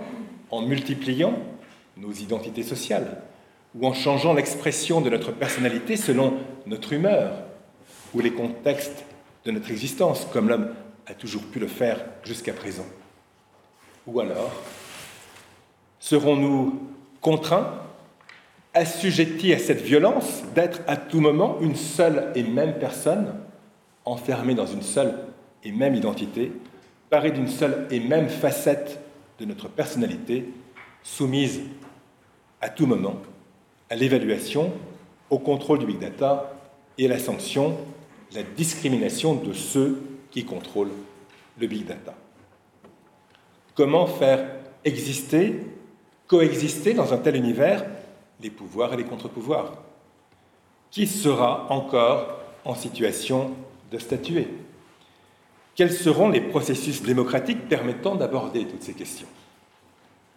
en multipliant nos identités sociales, ou en changeant l'expression de notre personnalité selon notre humeur, ou les contextes de notre existence, comme l'homme a toujours pu le faire jusqu'à présent. Ou alors, serons-nous contraints assujetti à cette violence d'être à tout moment une seule et même personne, enfermée dans une seule et même identité, d'une seule et même facette de notre personnalité, soumise à tout moment à l'évaluation, au contrôle du big data et à la sanction, la discrimination de ceux qui contrôlent le big data. Comment faire exister, coexister dans un tel univers les pouvoirs et les contre-pouvoirs? Qui sera encore en situation de statuer? Quels seront les processus démocratiques permettant d'aborder toutes ces questions?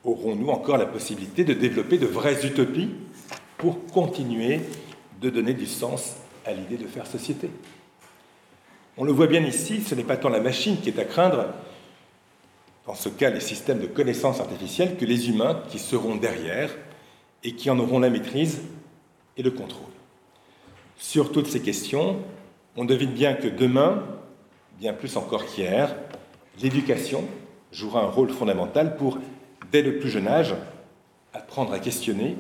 Aurons-nous encore la possibilité de développer de vraies utopies pour continuer de donner du sens à l'idée de faire société? On le voit bien ici, ce n'est pas tant la machine qui est à craindre, dans ce cas les systèmes de connaissances artificielles, que les humains qui seront derrière et qui en auront la maîtrise et le contrôle. Sur toutes ces questions, on devine bien que demain, bien plus encore qu'hier, l'éducation jouera un rôle fondamental pour, dès le plus jeune âge, apprendre à questionner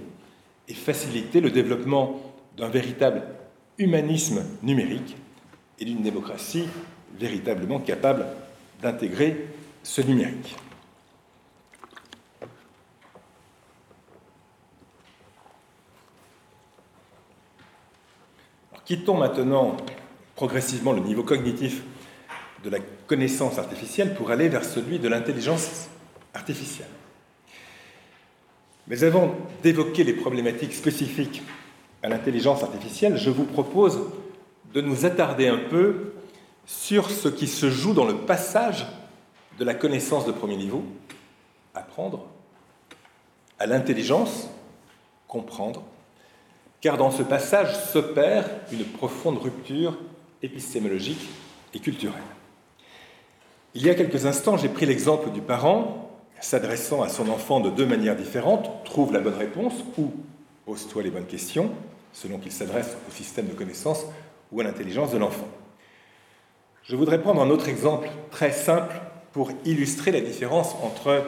et faciliter le développement d'un véritable humanisme numérique et d'une démocratie véritablement capable d'intégrer ce numérique. Quittons maintenant progressivement le niveau cognitif de la connaissance artificielle pour aller vers celui de l'intelligence artificielle. Mais avant d'évoquer les problématiques spécifiques à l'intelligence artificielle, je vous propose de nous attarder un peu sur ce qui se joue dans le passage de la connaissance de premier niveau, apprendre, à l'intelligence, comprendre, car dans ce passage s'opère une profonde rupture épistémologique et culturelle. Il y a quelques instants, j'ai pris l'exemple du parent s'adressant à son enfant de deux manières différentes, trouve la bonne réponse ou pose-toi les bonnes questions, selon qu'il s'adresse au système de connaissances ou à l'intelligence de l'enfant. Je voudrais prendre un autre exemple très simple pour illustrer la différence entre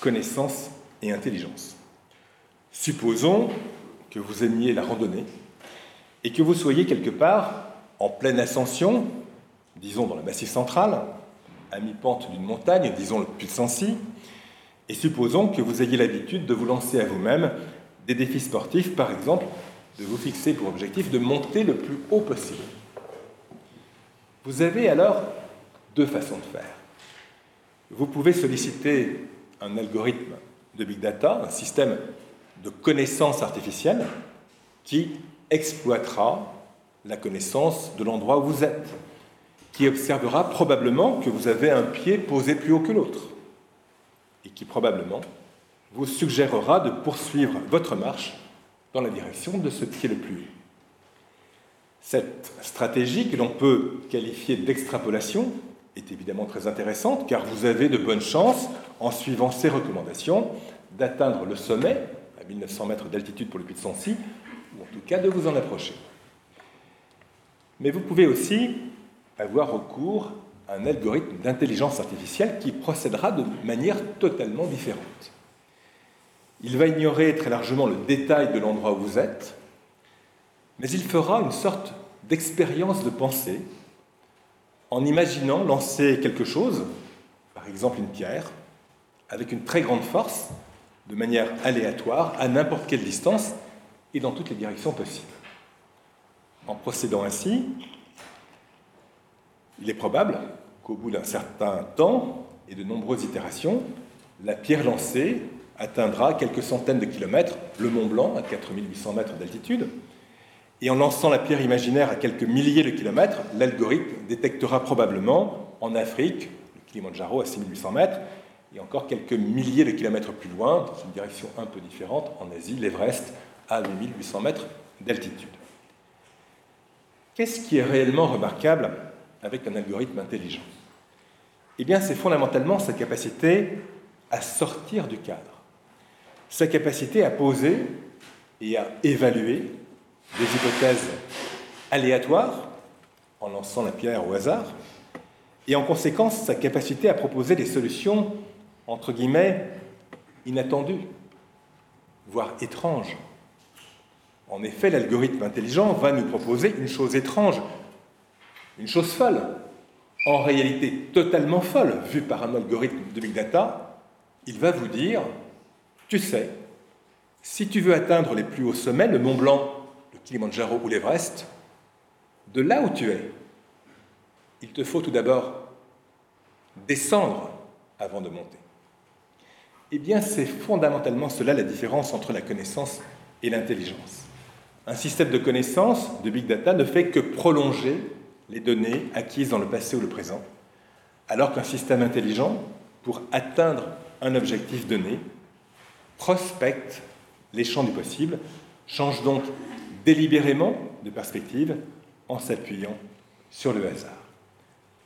connaissance et intelligence. Supposons que vous aimiez la randonnée et que vous soyez quelque part en pleine ascension, disons dans le massif central, à mi-pente d'une montagne, disons le Puy de Sancy, et supposons que vous ayez l'habitude de vous lancer à vous-même des défis sportifs, par exemple, de vous fixer pour objectif de monter le plus haut possible. Vous avez alors deux façons de faire. Vous pouvez solliciter un algorithme de big data, un système de connaissance artificielle qui exploitera la connaissance de l'endroit où vous êtes, qui observera probablement que vous avez un pied posé plus haut que l'autre, et qui probablement vous suggérera de poursuivre votre marche dans la direction de ce pied le plus haut. Cette stratégie, que l'on peut qualifier d'extrapolation, est évidemment très intéressante car vous avez de bonnes chances, en suivant ces recommandations, d'atteindre le sommet à 1900 mètres d'altitude pour le puits de ou en tout cas de vous en approcher. Mais vous pouvez aussi avoir recours à un algorithme d'intelligence artificielle qui procédera de manière totalement différente. Il va ignorer très largement le détail de l'endroit où vous êtes, mais il fera une sorte d'expérience de pensée en imaginant lancer quelque chose, par exemple une pierre, avec une très grande force, de manière aléatoire, à n'importe quelle distance et dans toutes les directions possibles. En procédant ainsi, il est probable qu'au bout d'un certain temps et de nombreuses itérations, la pierre lancée atteindra quelques centaines de kilomètres le Mont Blanc à 4800 mètres d'altitude. Et en lançant la pierre imaginaire à quelques milliers de kilomètres, l'algorithme détectera probablement en Afrique, le Kilimanjaro à 6800 mètres, et encore quelques milliers de kilomètres plus loin, dans une direction un peu différente, en Asie, l'Everest à 8800 mètres d'altitude. Qu'est-ce qui est réellement remarquable avec un algorithme intelligent Eh bien, c'est fondamentalement sa capacité à sortir du cadre, sa capacité à poser et à évaluer des hypothèses aléatoires en lançant la pierre au hasard, et en conséquence sa capacité à proposer des solutions, entre guillemets, inattendues, voire étranges. En effet, l'algorithme intelligent va nous proposer une chose étrange, une chose folle, en réalité totalement folle, vue par un algorithme de big data, il va vous dire, tu sais, si tu veux atteindre les plus hauts sommets, le Mont Blanc, le Kilimanjaro ou l'Everest, de là où tu es, il te faut tout d'abord descendre avant de monter. Eh bien, c'est fondamentalement cela la différence entre la connaissance et l'intelligence. Un système de connaissance, de big data, ne fait que prolonger les données acquises dans le passé ou le présent, alors qu'un système intelligent, pour atteindre un objectif donné, prospecte les champs du possible, change donc délibérément de perspective en s'appuyant sur le hasard.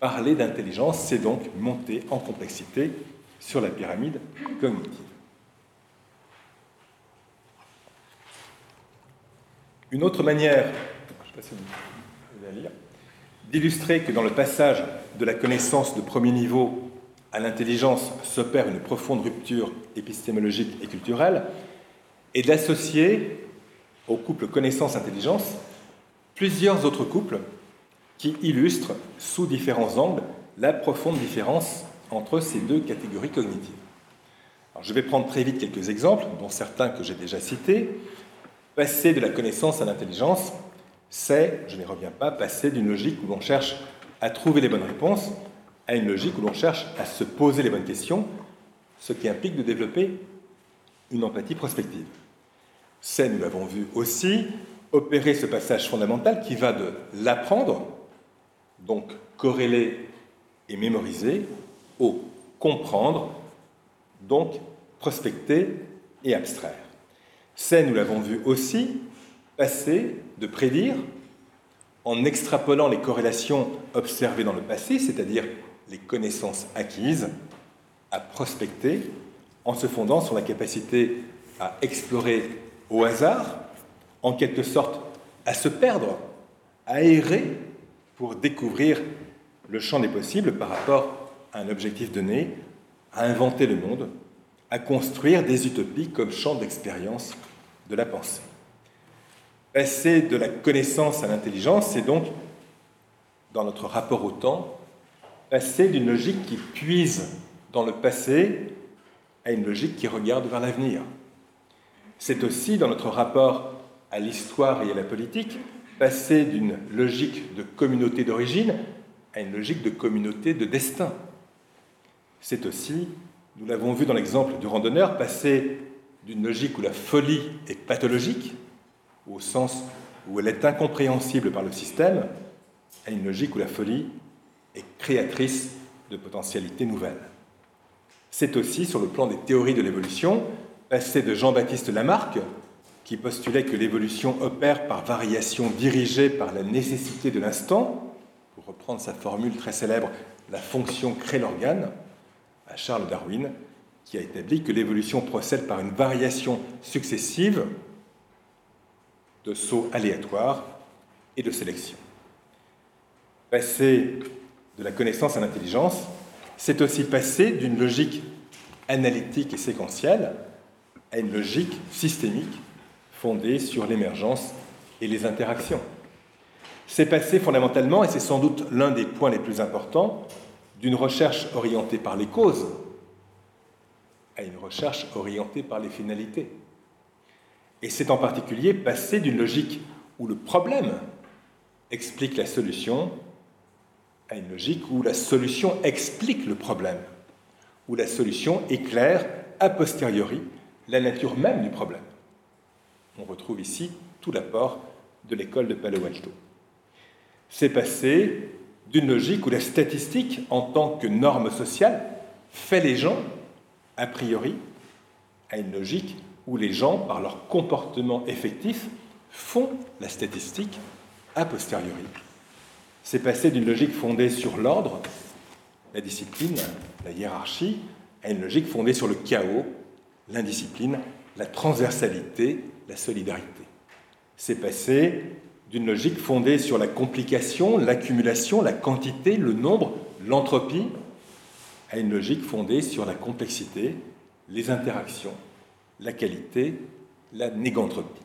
Parler d'intelligence, c'est donc monter en complexité sur la pyramide cognitive. Une autre manière, je sais pas si vous lire, d'illustrer que dans le passage de la connaissance de premier niveau à l'intelligence s'opère une profonde rupture épistémologique et culturelle, et d'associer au couple connaissance-intelligence plusieurs autres couples qui illustrent sous différents angles la profonde différence entre ces deux catégories cognitives. je vais prendre très vite quelques exemples, dont certains que j'ai déjà cités. Passer de la connaissance à l'intelligence, c'est, je n'y reviens pas, passer d'une logique où l'on cherche à trouver les bonnes réponses à une logique où l'on cherche à se poser les bonnes questions, ce qui implique de développer une empathie prospective. C'est, nous l'avons vu aussi, opérer ce passage fondamental qui va de l'apprendre, donc corréler et mémoriser, au comprendre, donc prospecter et abstraire. C'est, nous l'avons vu aussi, passer de prédire en extrapolant les corrélations observées dans le passé, c'est-à-dire les connaissances acquises, à prospecter en se fondant sur la capacité à explorer au hasard, en quelque sorte à se perdre, à errer pour découvrir le champ des possibles par rapport à un objectif donné, à inventer le monde, à construire des utopies comme champ d'expérience de la pensée. Passer de la connaissance à l'intelligence, c'est donc, dans notre rapport au temps, passer d'une logique qui puise dans le passé à une logique qui regarde vers l'avenir. C'est aussi, dans notre rapport à l'histoire et à la politique, passer d'une logique de communauté d'origine à une logique de communauté de destin. C'est aussi, nous l'avons vu dans l'exemple du randonneur, passer d'une logique où la folie est pathologique, au sens où elle est incompréhensible par le système, à une logique où la folie est créatrice de potentialités nouvelles. C'est aussi, sur le plan des théories de l'évolution, passer de Jean-Baptiste Lamarck, qui postulait que l'évolution opère par variation dirigée par la nécessité de l'instant, pour reprendre sa formule très célèbre, la fonction crée l'organe, à Charles Darwin, qui a établi que l'évolution procède par une variation successive de sauts aléatoires et de sélection. Passer de la connaissance à l'intelligence, c'est aussi passer d'une logique analytique et séquentielle à une logique systémique fondée sur l'émergence et les interactions. C'est passer fondamentalement, et c'est sans doute l'un des points les plus importants, d'une recherche orientée par les causes à une recherche orientée par les finalités. Et c'est en particulier passer d'une logique où le problème explique la solution à une logique où la solution explique le problème, où la solution éclaire a posteriori la nature même du problème. On retrouve ici tout l'apport de l'école de Palo Alto. C'est passer d'une logique où la statistique, en tant que norme sociale, fait les gens, a priori, à une logique où les gens, par leur comportement effectif, font la statistique a posteriori. C'est passer d'une logique fondée sur l'ordre, la discipline, la hiérarchie, à une logique fondée sur le chaos, l'indiscipline, la transversalité, la solidarité. C'est passer d'une logique fondée sur la complication, l'accumulation, la quantité, le nombre, l'entropie, à une logique fondée sur la complexité, les interactions, la qualité, la négantropie.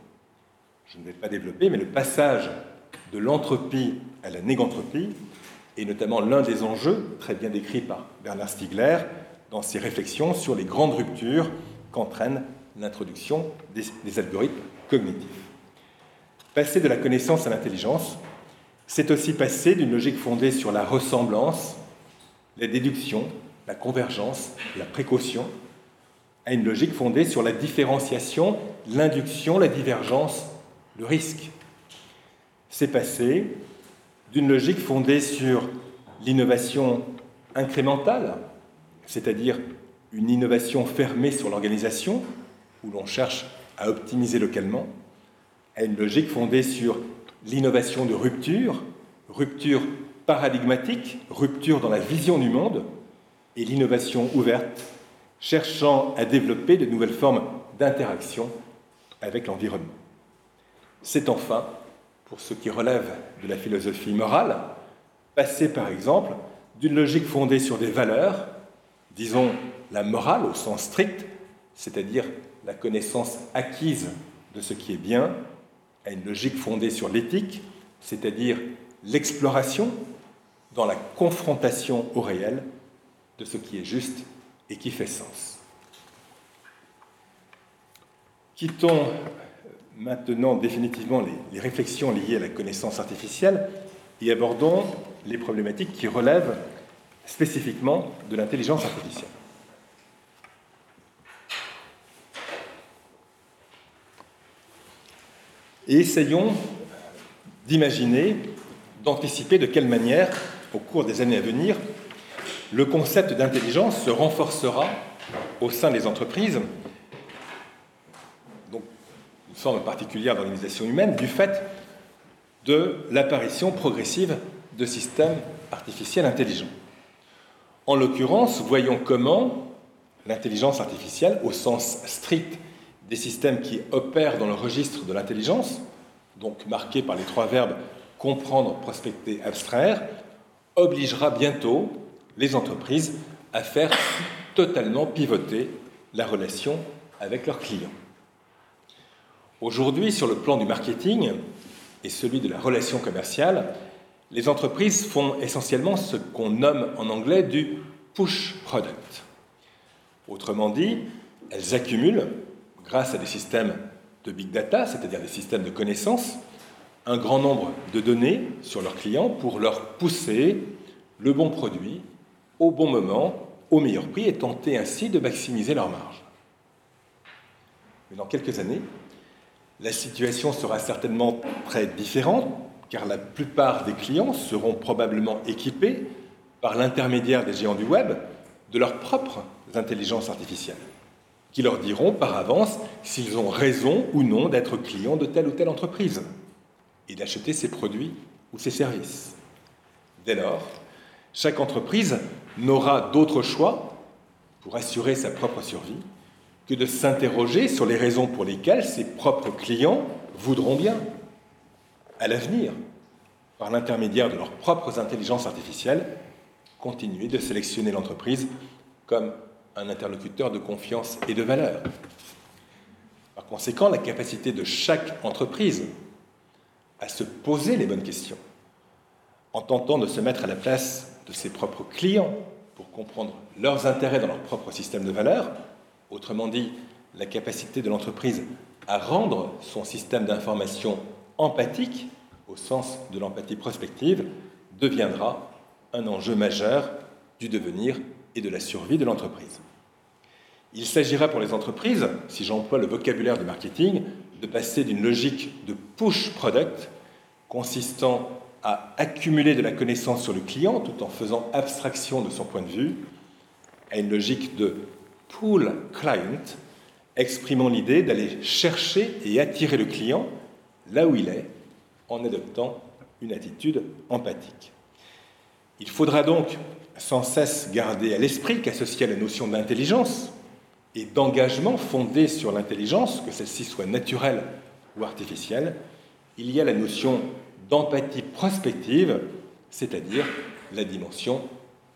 Je ne vais pas développer, mais le passage de l'entropie à la négantropie est notamment l'un des enjeux très bien décrits par Bernard Stiegler dans ses réflexions sur les grandes ruptures qu'entraîne l'introduction des, des, algorithmes cognitifs. Passer de la connaissance à l'intelligence, c'est aussi passer d'une logique fondée sur la ressemblance, la déduction, la convergence, la précaution, à une logique fondée sur la différenciation, l'induction, la divergence, le risque. C'est passer d'une logique fondée sur l'innovation incrémentale, c'est-à-dire une innovation fermée sur l'organisation, où l'on cherche à optimiser localement, à une logique fondée sur l'innovation de rupture, rupture paradigmatique, rupture dans la vision du monde, et l'innovation ouverte, cherchant à développer de nouvelles formes d'interaction avec l'environnement. C'est enfin, pour ce qui relève de la philosophie morale, passer par exemple d'une logique fondée sur des valeurs, disons la morale au sens strict, c'est-à-dire la connaissance acquise de ce qui est bien, à une logique fondée sur l'éthique, c'est-à-dire l'exploration dans la confrontation au réel de ce qui est juste et qui fait sens. Quittons maintenant définitivement les, réflexions liées à la connaissance artificielle et abordons les problématiques qui relèvent spécifiquement de l'intelligence artificielle. Et essayons d'imaginer, d'anticiper de quelle manière, au cours des années à venir, le concept d'intelligence se renforcera au sein des entreprises, donc une forme particulière d'organisation humaine, du fait de l'apparition progressive de systèmes artificiels intelligents. En l'occurrence, voyons comment l'intelligence artificielle, au sens strict des systèmes qui opèrent dans le registre de l'intelligence, donc marqué par les trois verbes comprendre, prospecter, abstraire, obligera bientôt les entreprises à faire totalement pivoter la relation avec leurs clients. Aujourd'hui, sur le plan du marketing et celui de la relation commerciale, les entreprises font essentiellement ce qu'on nomme en anglais du push product. Autrement dit, elles accumulent, grâce à des systèmes de big data, c'est-à-dire des systèmes de connaissances, un grand nombre de données sur leurs clients pour leur pousser le bon produit au bon moment, au meilleur prix, et tenter ainsi de maximiser leur marge. Mais dans quelques années, la situation sera certainement très différente, car la plupart des clients seront probablement équipés, par l'intermédiaire des géants du web, de leurs propres intelligences artificielles, qui leur diront par avance s'ils ont raison ou non d'être clients de telle ou telle entreprise et d'acheter ses produits ou ses services. Dès lors, chaque entreprise n'aura d'autre choix pour assurer sa propre survie que de s'interroger sur les raisons pour lesquelles ses propres clients voudront bien, à l'avenir, par l'intermédiaire de leurs propres intelligences artificielles, continuer de sélectionner l'entreprise comme un interlocuteur de confiance et de valeur. Par conséquent, la capacité de chaque entreprise à se poser les bonnes questions, en tentant de se mettre à la place de ses propres clients pour comprendre leurs intérêts dans leur propre système de valeurs, autrement dit, la capacité de l'entreprise à rendre son système d'information empathique, au sens de l'empathie prospective, deviendra un enjeu majeur du devenir et de la survie de l'entreprise. Il s'agira pour les entreprises, si j'emploie le vocabulaire de marketing, de passer d'une logique de push product, consistant à accumuler de la connaissance sur le client tout en faisant abstraction de son point de vue, à une logique de pull client, exprimant l'idée d'aller chercher et attirer le client là où il est, en adoptant une attitude empathique. Il faudra donc sans cesse garder à l'esprit qu'associé à la notion d'intelligence et d'engagement fondé sur l'intelligence, que celle-ci soit naturelle ou artificielle, il y a la notion d'empathie prospective, c'est-à-dire la dimension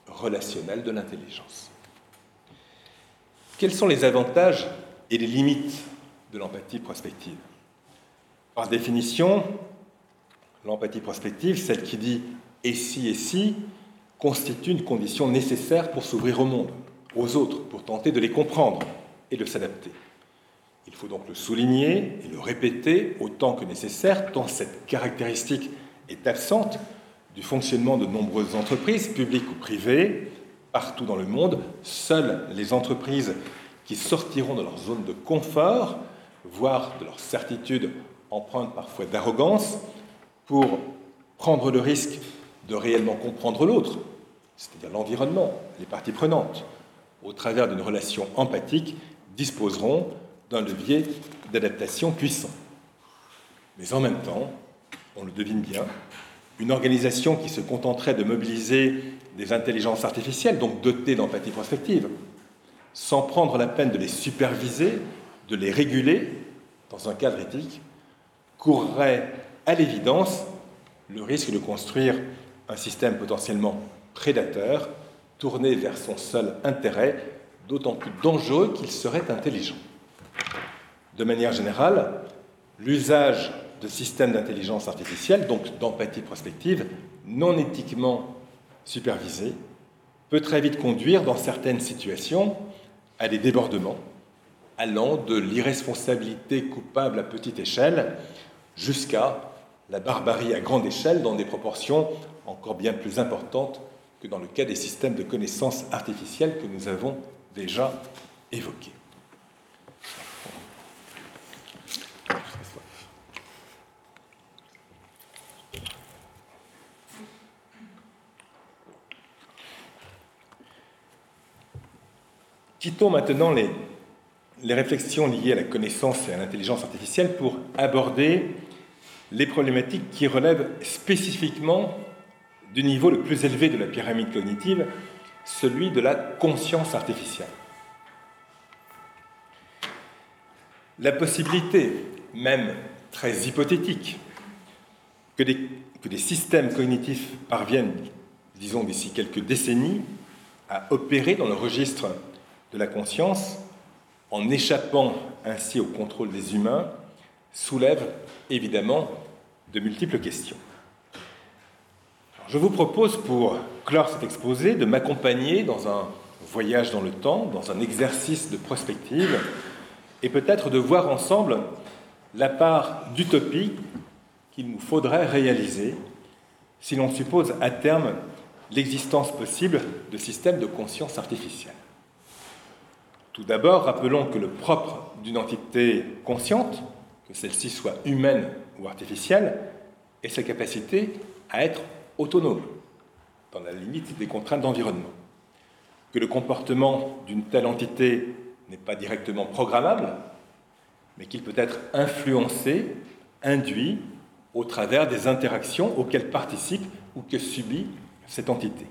relationnelle de l'intelligence. Quels sont les avantages et les limites de l'empathie prospective? Par définition, l'empathie prospective, celle qui dit et si et si, constitue une condition nécessaire pour s'ouvrir au monde, aux autres, pour tenter de les comprendre et de s'adapter. Il faut donc le souligner et le répéter autant que nécessaire, tant cette caractéristique est absente du fonctionnement de nombreuses entreprises, publiques ou privées, partout dans le monde. Seules les entreprises qui sortiront de leur zone de confort, voire de leur certitude empreinte parfois d'arrogance, pour prendre le risque de réellement comprendre l'autre, c'est-à-dire l'environnement, les parties prenantes, au travers d'une relation empathique, disposeront d'un levier d'adaptation puissant. Mais en même temps, on le devine bien, une organisation qui se contenterait de mobiliser des intelligences artificielles, donc dotées d'empathie prospective, sans prendre la peine de les superviser, de les réguler dans un cadre éthique, courrait à l'évidence le risque de construire un système potentiellement prédateur, tourné vers son seul intérêt, d'autant plus dangereux qu'il serait intelligent. De manière générale, l'usage de systèmes d'intelligence artificielle, donc d'empathie prospective, non éthiquement supervisés, peut très vite conduire, dans certaines situations, à des débordements, allant de l'irresponsabilité coupable à petite échelle jusqu'à la barbarie à grande échelle dans des proportions encore bien plus importantes que dans le cas des systèmes de connaissances artificielles que nous avons déjà évoqués. Quittons maintenant les, les, réflexions liées à la connaissance et à l'intelligence artificielle pour aborder les problématiques qui relèvent spécifiquement du niveau le plus élevé de la pyramide cognitive, celui de la conscience artificielle. La possibilité, même très hypothétique, que des, que des systèmes cognitifs parviennent, disons d'ici quelques décennies, à opérer dans le registre de la conscience, en échappant ainsi au contrôle des humains, soulève évidemment de multiples questions. je vous propose pour clore cet exposé de m'accompagner dans un voyage dans le temps, dans un exercice de prospective, et peut-être de voir ensemble la part d'utopie qu'il nous faudrait réaliser si l'on suppose à terme l'existence possible de systèmes de conscience artificielle. Tout d'abord, rappelons que le propre d'une entité consciente, que celle-ci soit humaine ou artificielle, est sa capacité à être autonome, dans la limite des contraintes d'environnement. Que le comportement d'une telle entité n'est pas directement programmable, mais qu'il peut être influencé, induit, au travers des interactions auxquelles participe ou que subit cette entité.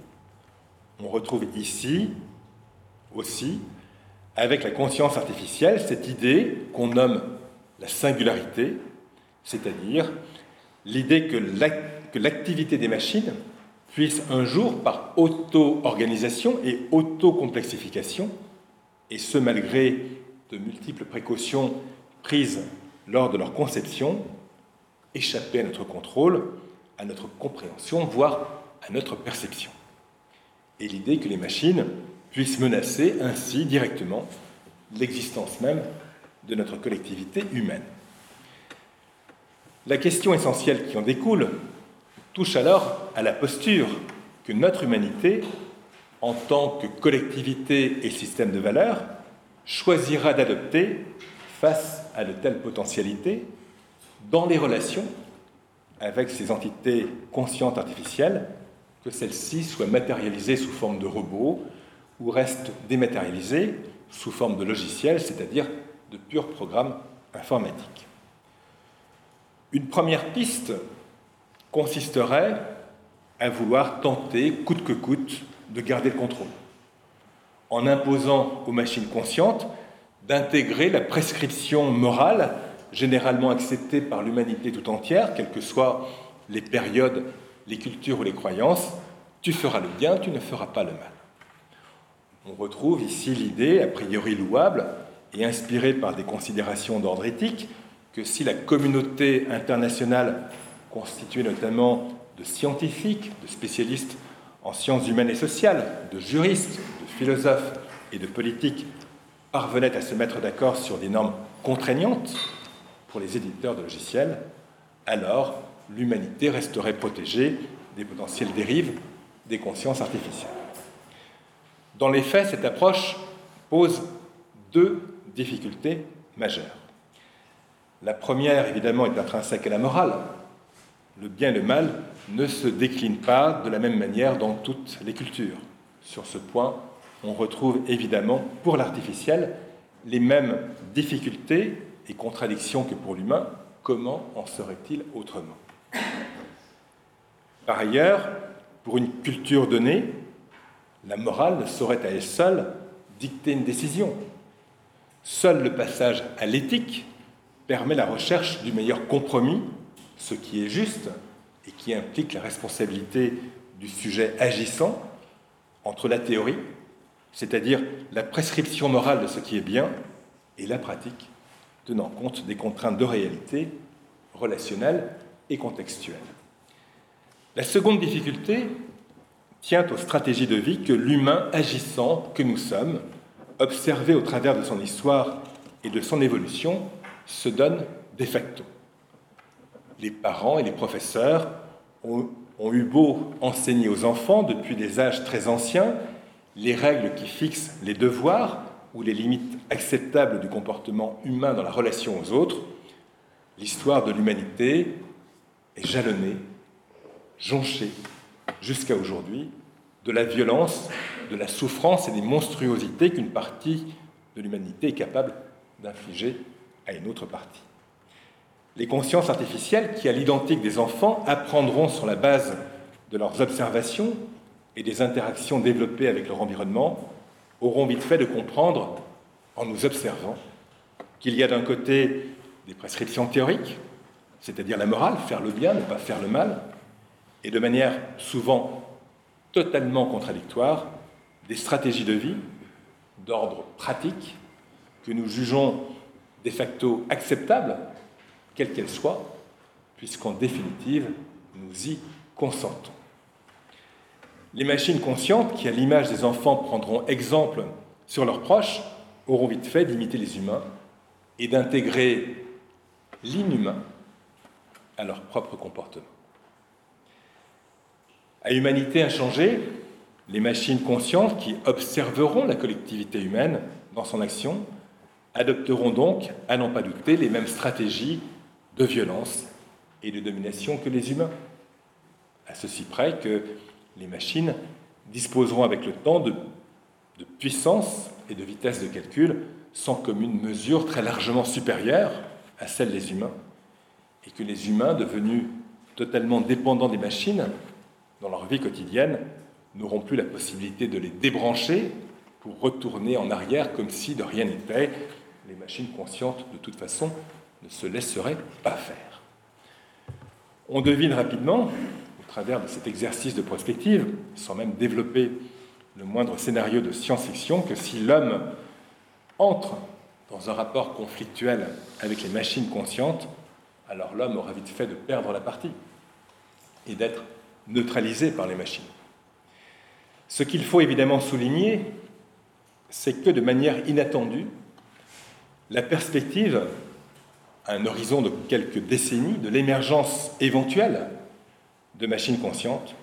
On retrouve ici aussi avec la conscience artificielle cette idée qu'on nomme la singularité, c'est-à-dire l'idée que l'activité des machines puisse un jour, par auto-organisation et auto-complexification, et ce malgré de multiples précautions prises lors de leur conception, échapper à notre contrôle, à notre compréhension, voire à notre perception. Et l'idée que les machines puissent menacer ainsi directement l'existence même de notre collectivité humaine. La question essentielle qui en découle touche alors à la posture que notre humanité, en tant que collectivité et système de valeurs, choisira d'adopter face à de telles potentialités dans les relations avec ces entités conscientes artificielles, que celles-ci soient matérialisées sous forme de robots ou restent dématérialisées sous forme de logiciels, c'est-à-dire de purs programmes informatiques. Une première piste consisterait à vouloir tenter, coûte que coûte, de garder le contrôle, en imposant aux machines conscientes d'intégrer la prescription morale généralement acceptée par l'humanité tout entière, quelles que soient les périodes, les cultures ou les croyances, tu feras le bien, tu ne feras pas le mal. On retrouve ici l'idée, a priori louable et inspirée par des considérations d'ordre éthique, que si la communauté internationale constituée notamment de scientifiques, de spécialistes en sciences humaines et sociales, de juristes, de philosophes et de politiques, parvenait à se mettre d'accord sur des normes contraignantes pour les éditeurs de logiciels, alors l'humanité resterait protégée des potentielles dérives des consciences artificielles. Dans les faits, cette approche pose deux difficultés majeures. La première, évidemment, est intrinsèque à la morale, le bien et le mal ne se déclinent pas de la même manière dans toutes les cultures. Sur ce point, on retrouve évidemment pour l'artificiel les mêmes difficultés et contradictions que pour l'humain. Comment en serait-il autrement? Par ailleurs, pour une culture donnée, la morale ne saurait à elle seule dicter une décision. Seul le passage à l'éthique permet la recherche du meilleur compromis ce qui est juste et qui implique la responsabilité du sujet agissant entre la théorie, c'est-à-dire la prescription morale de ce qui est bien, et la pratique, tenant compte des contraintes de réalité relationnelles et contextuelles. La seconde difficulté tient aux stratégies de vie que l'humain agissant que nous sommes, observé au travers de son histoire et de son évolution, se donne de facto. Les parents et les professeurs ont, eu beau enseigner aux enfants depuis des âges très anciens les règles qui fixent les devoirs ou les limites acceptables du comportement humain dans la relation aux autres, l'histoire de l'humanité est jalonnée, jonchée, jusqu'à aujourd'hui, de la violence, de la souffrance et des monstruosités qu'une partie de l'humanité est capable d'infliger à une autre partie. Les consciences artificielles, qui à l'identique des enfants apprendront sur la base de leurs observations et des interactions développées avec leur environnement, auront vite fait de comprendre, en nous observant, qu'il y a d'un côté des prescriptions théoriques, c'est-à-dire la morale, faire le bien, ne pas faire le mal, et de manière souvent totalement contradictoire, des stratégies de vie d'ordre pratique que nous jugeons de facto acceptables quelle qu'elle soit, puisqu'en définitive, nous y consentons. Les machines conscientes, qui à l'image des enfants prendront exemple sur leurs proches, auront vite fait d'imiter les humains et d'intégrer l'inhumain à leur propre comportement. À humanité inchangée, les machines conscientes qui observeront la collectivité humaine dans son action adopteront donc, à n'en pas douter, les mêmes stratégies de violence et de domination que les humains. À ceci près que les machines disposeront avec le temps de, puissance et de vitesse de calcul sans commune mesure très largement supérieure à celle des humains, et que les humains, devenus totalement dépendants des machines dans leur vie quotidienne, n'auront plus la possibilité de les débrancher pour retourner en arrière comme si de rien n'était. Les machines conscientes, de toute façon, ne se laisserait pas faire. On devine rapidement travers de cet exercice de prospective, sans même développer le moindre scénario de science-fiction, que si l'homme entre dans un rapport conflictuel avec les machines conscientes, alors l'homme aura vite fait de perdre la partie et d'être neutralisé par les machines. Ce qu'il faut évidemment souligner, c'est que de manière inattendue, la perspective, à un horizon de quelques décennies, de l'émergence éventuelle de machines conscientes,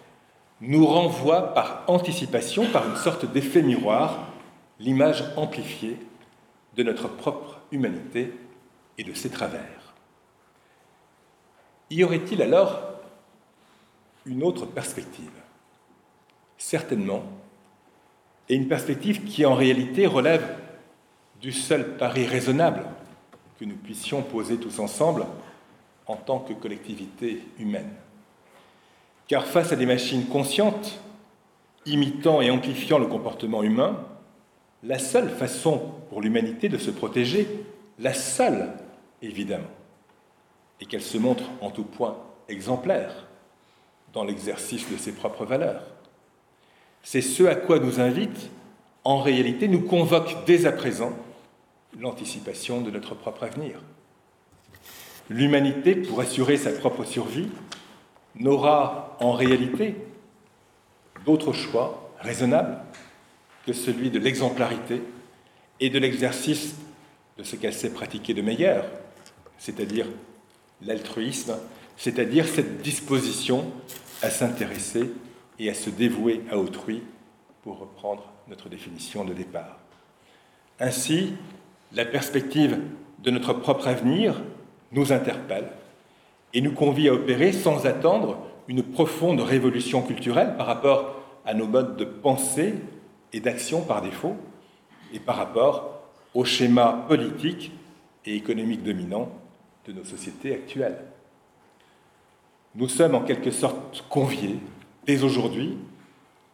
nous renvoie par anticipation, par une sorte d'effet miroir, l'image amplifiée de notre propre humanité et de ses travers. Y aurait-il alors une autre perspective Certainement, et une perspective qui en réalité relève du seul pari raisonnable que nous puissions poser tous ensemble en tant que collectivité humaine. Car face à des machines conscientes, imitant et amplifiant le comportement humain, la seule façon pour l'humanité de se protéger, la seule évidemment, est qu'elle se montre en tout point exemplaire dans l'exercice de ses propres valeurs. C'est ce à quoi nous invite, en réalité, nous convoque dès à présent l'anticipation de notre propre avenir. L'humanité, pour assurer sa propre survie, n'aura en réalité d'autre choix raisonnable que celui de l'exemplarité et de l'exercice de ce qu'elle sait pratiquer de meilleur, c'est-à-dire l'altruisme, c'est-à-dire cette disposition à s'intéresser et à se dévouer à autrui, pour reprendre notre définition de départ. Ainsi, la perspective de notre propre avenir nous interpelle et nous convie à opérer sans attendre une profonde révolution culturelle par rapport à nos modes de pensée et d'action par défaut et par rapport au schéma politique et économique dominant de nos sociétés actuelles. Nous sommes en quelque sorte conviés, dès aujourd'hui,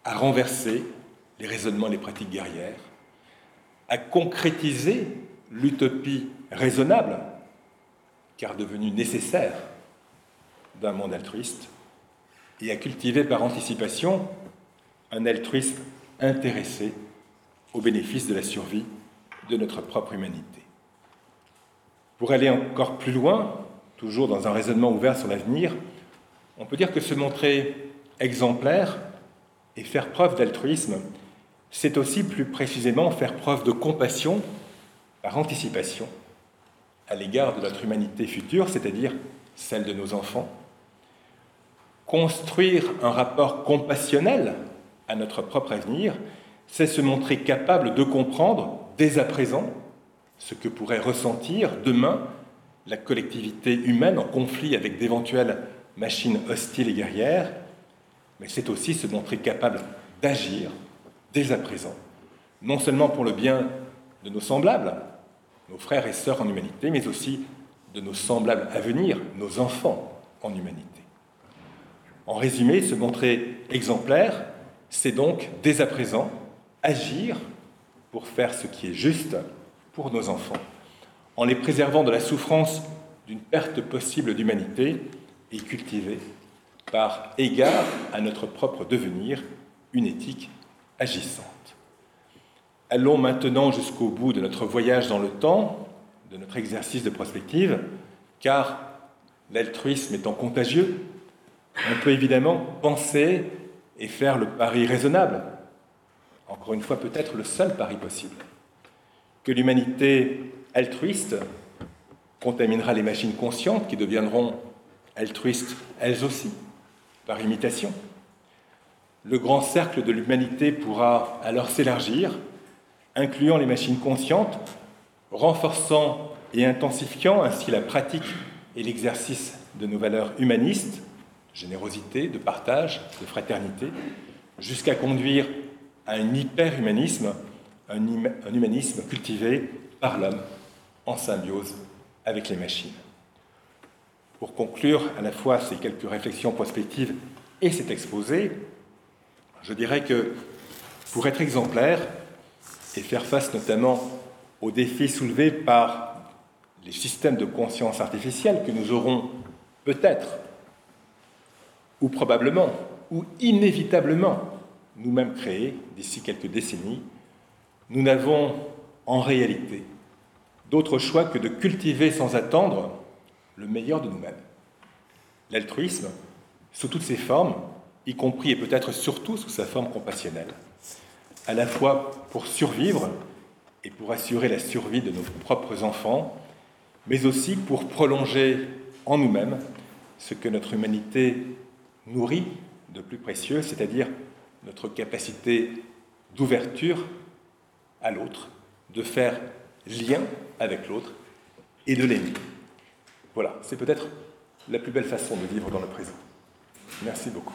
à renverser les raisonnements et les pratiques guerrières, à concrétiser l'utopie raisonnable, car devenue nécessaire, d'un monde altruiste, et à cultiver par anticipation un altruisme intéressé au bénéfice de la survie de notre propre humanité. Pour aller encore plus loin, toujours dans un raisonnement ouvert sur l'avenir, on peut dire que se montrer exemplaire et faire preuve d'altruisme, c'est aussi plus précisément faire preuve de compassion par anticipation à l'égard de notre humanité future, c'est-à-dire celle de nos enfants. Construire un rapport compassionnel à notre propre avenir, c'est se montrer capable de comprendre dès à présent ce que pourrait ressentir demain la collectivité humaine en conflit avec d'éventuelles machines hostiles et guerrières, mais c'est aussi se montrer capable d'agir dès à présent, non seulement pour le bien de nos semblables, nos frères et sœurs en humanité, mais aussi de nos semblables à venir, nos enfants en humanité. En résumé, se montrer exemplaire, c'est donc dès à présent agir pour faire ce qui est juste pour nos enfants, en les préservant de la souffrance d'une perte possible d'humanité et cultiver, par égard à notre propre devenir, une éthique agissante. Allons maintenant jusqu'au bout de notre voyage dans le temps, de notre exercice de prospective, car l'altruisme étant contagieux, on peut évidemment penser et faire le pari raisonnable, encore une fois peut-être le seul pari possible, que l'humanité altruiste contaminera les machines conscientes qui deviendront altruistes elles aussi, par imitation. Le grand cercle de l'humanité pourra alors s'élargir, incluant les machines conscientes, renforçant et intensifiant ainsi la pratique et l'exercice de nos valeurs humanistes, générosité, de partage, de fraternité, jusqu'à conduire à un hyper-humanisme, un, un humanisme cultivé par l'homme en symbiose avec les machines. Pour conclure à la fois ces quelques réflexions prospectives et cet exposé, je dirais que pour être exemplaire et faire face notamment aux défis soulevés par les systèmes de conscience artificielle que nous aurons peut-être ou probablement, ou inévitablement, nous-mêmes créés d'ici quelques décennies, nous n'avons en réalité d'autre choix que de cultiver sans attendre le meilleur de nous-mêmes. L'altruisme, sous toutes ses formes, y compris et peut-être surtout sous sa forme compassionnelle, à la fois pour survivre et pour assurer la survie de nos propres enfants, mais aussi pour prolonger en nous-mêmes ce que notre humanité nourrit de plus précieux, c'est-à-dire notre capacité d'ouverture à l'autre, de faire lien avec l'autre et de l'aimer. Voilà, c'est peut-être la plus belle façon de vivre dans le présent. Merci beaucoup.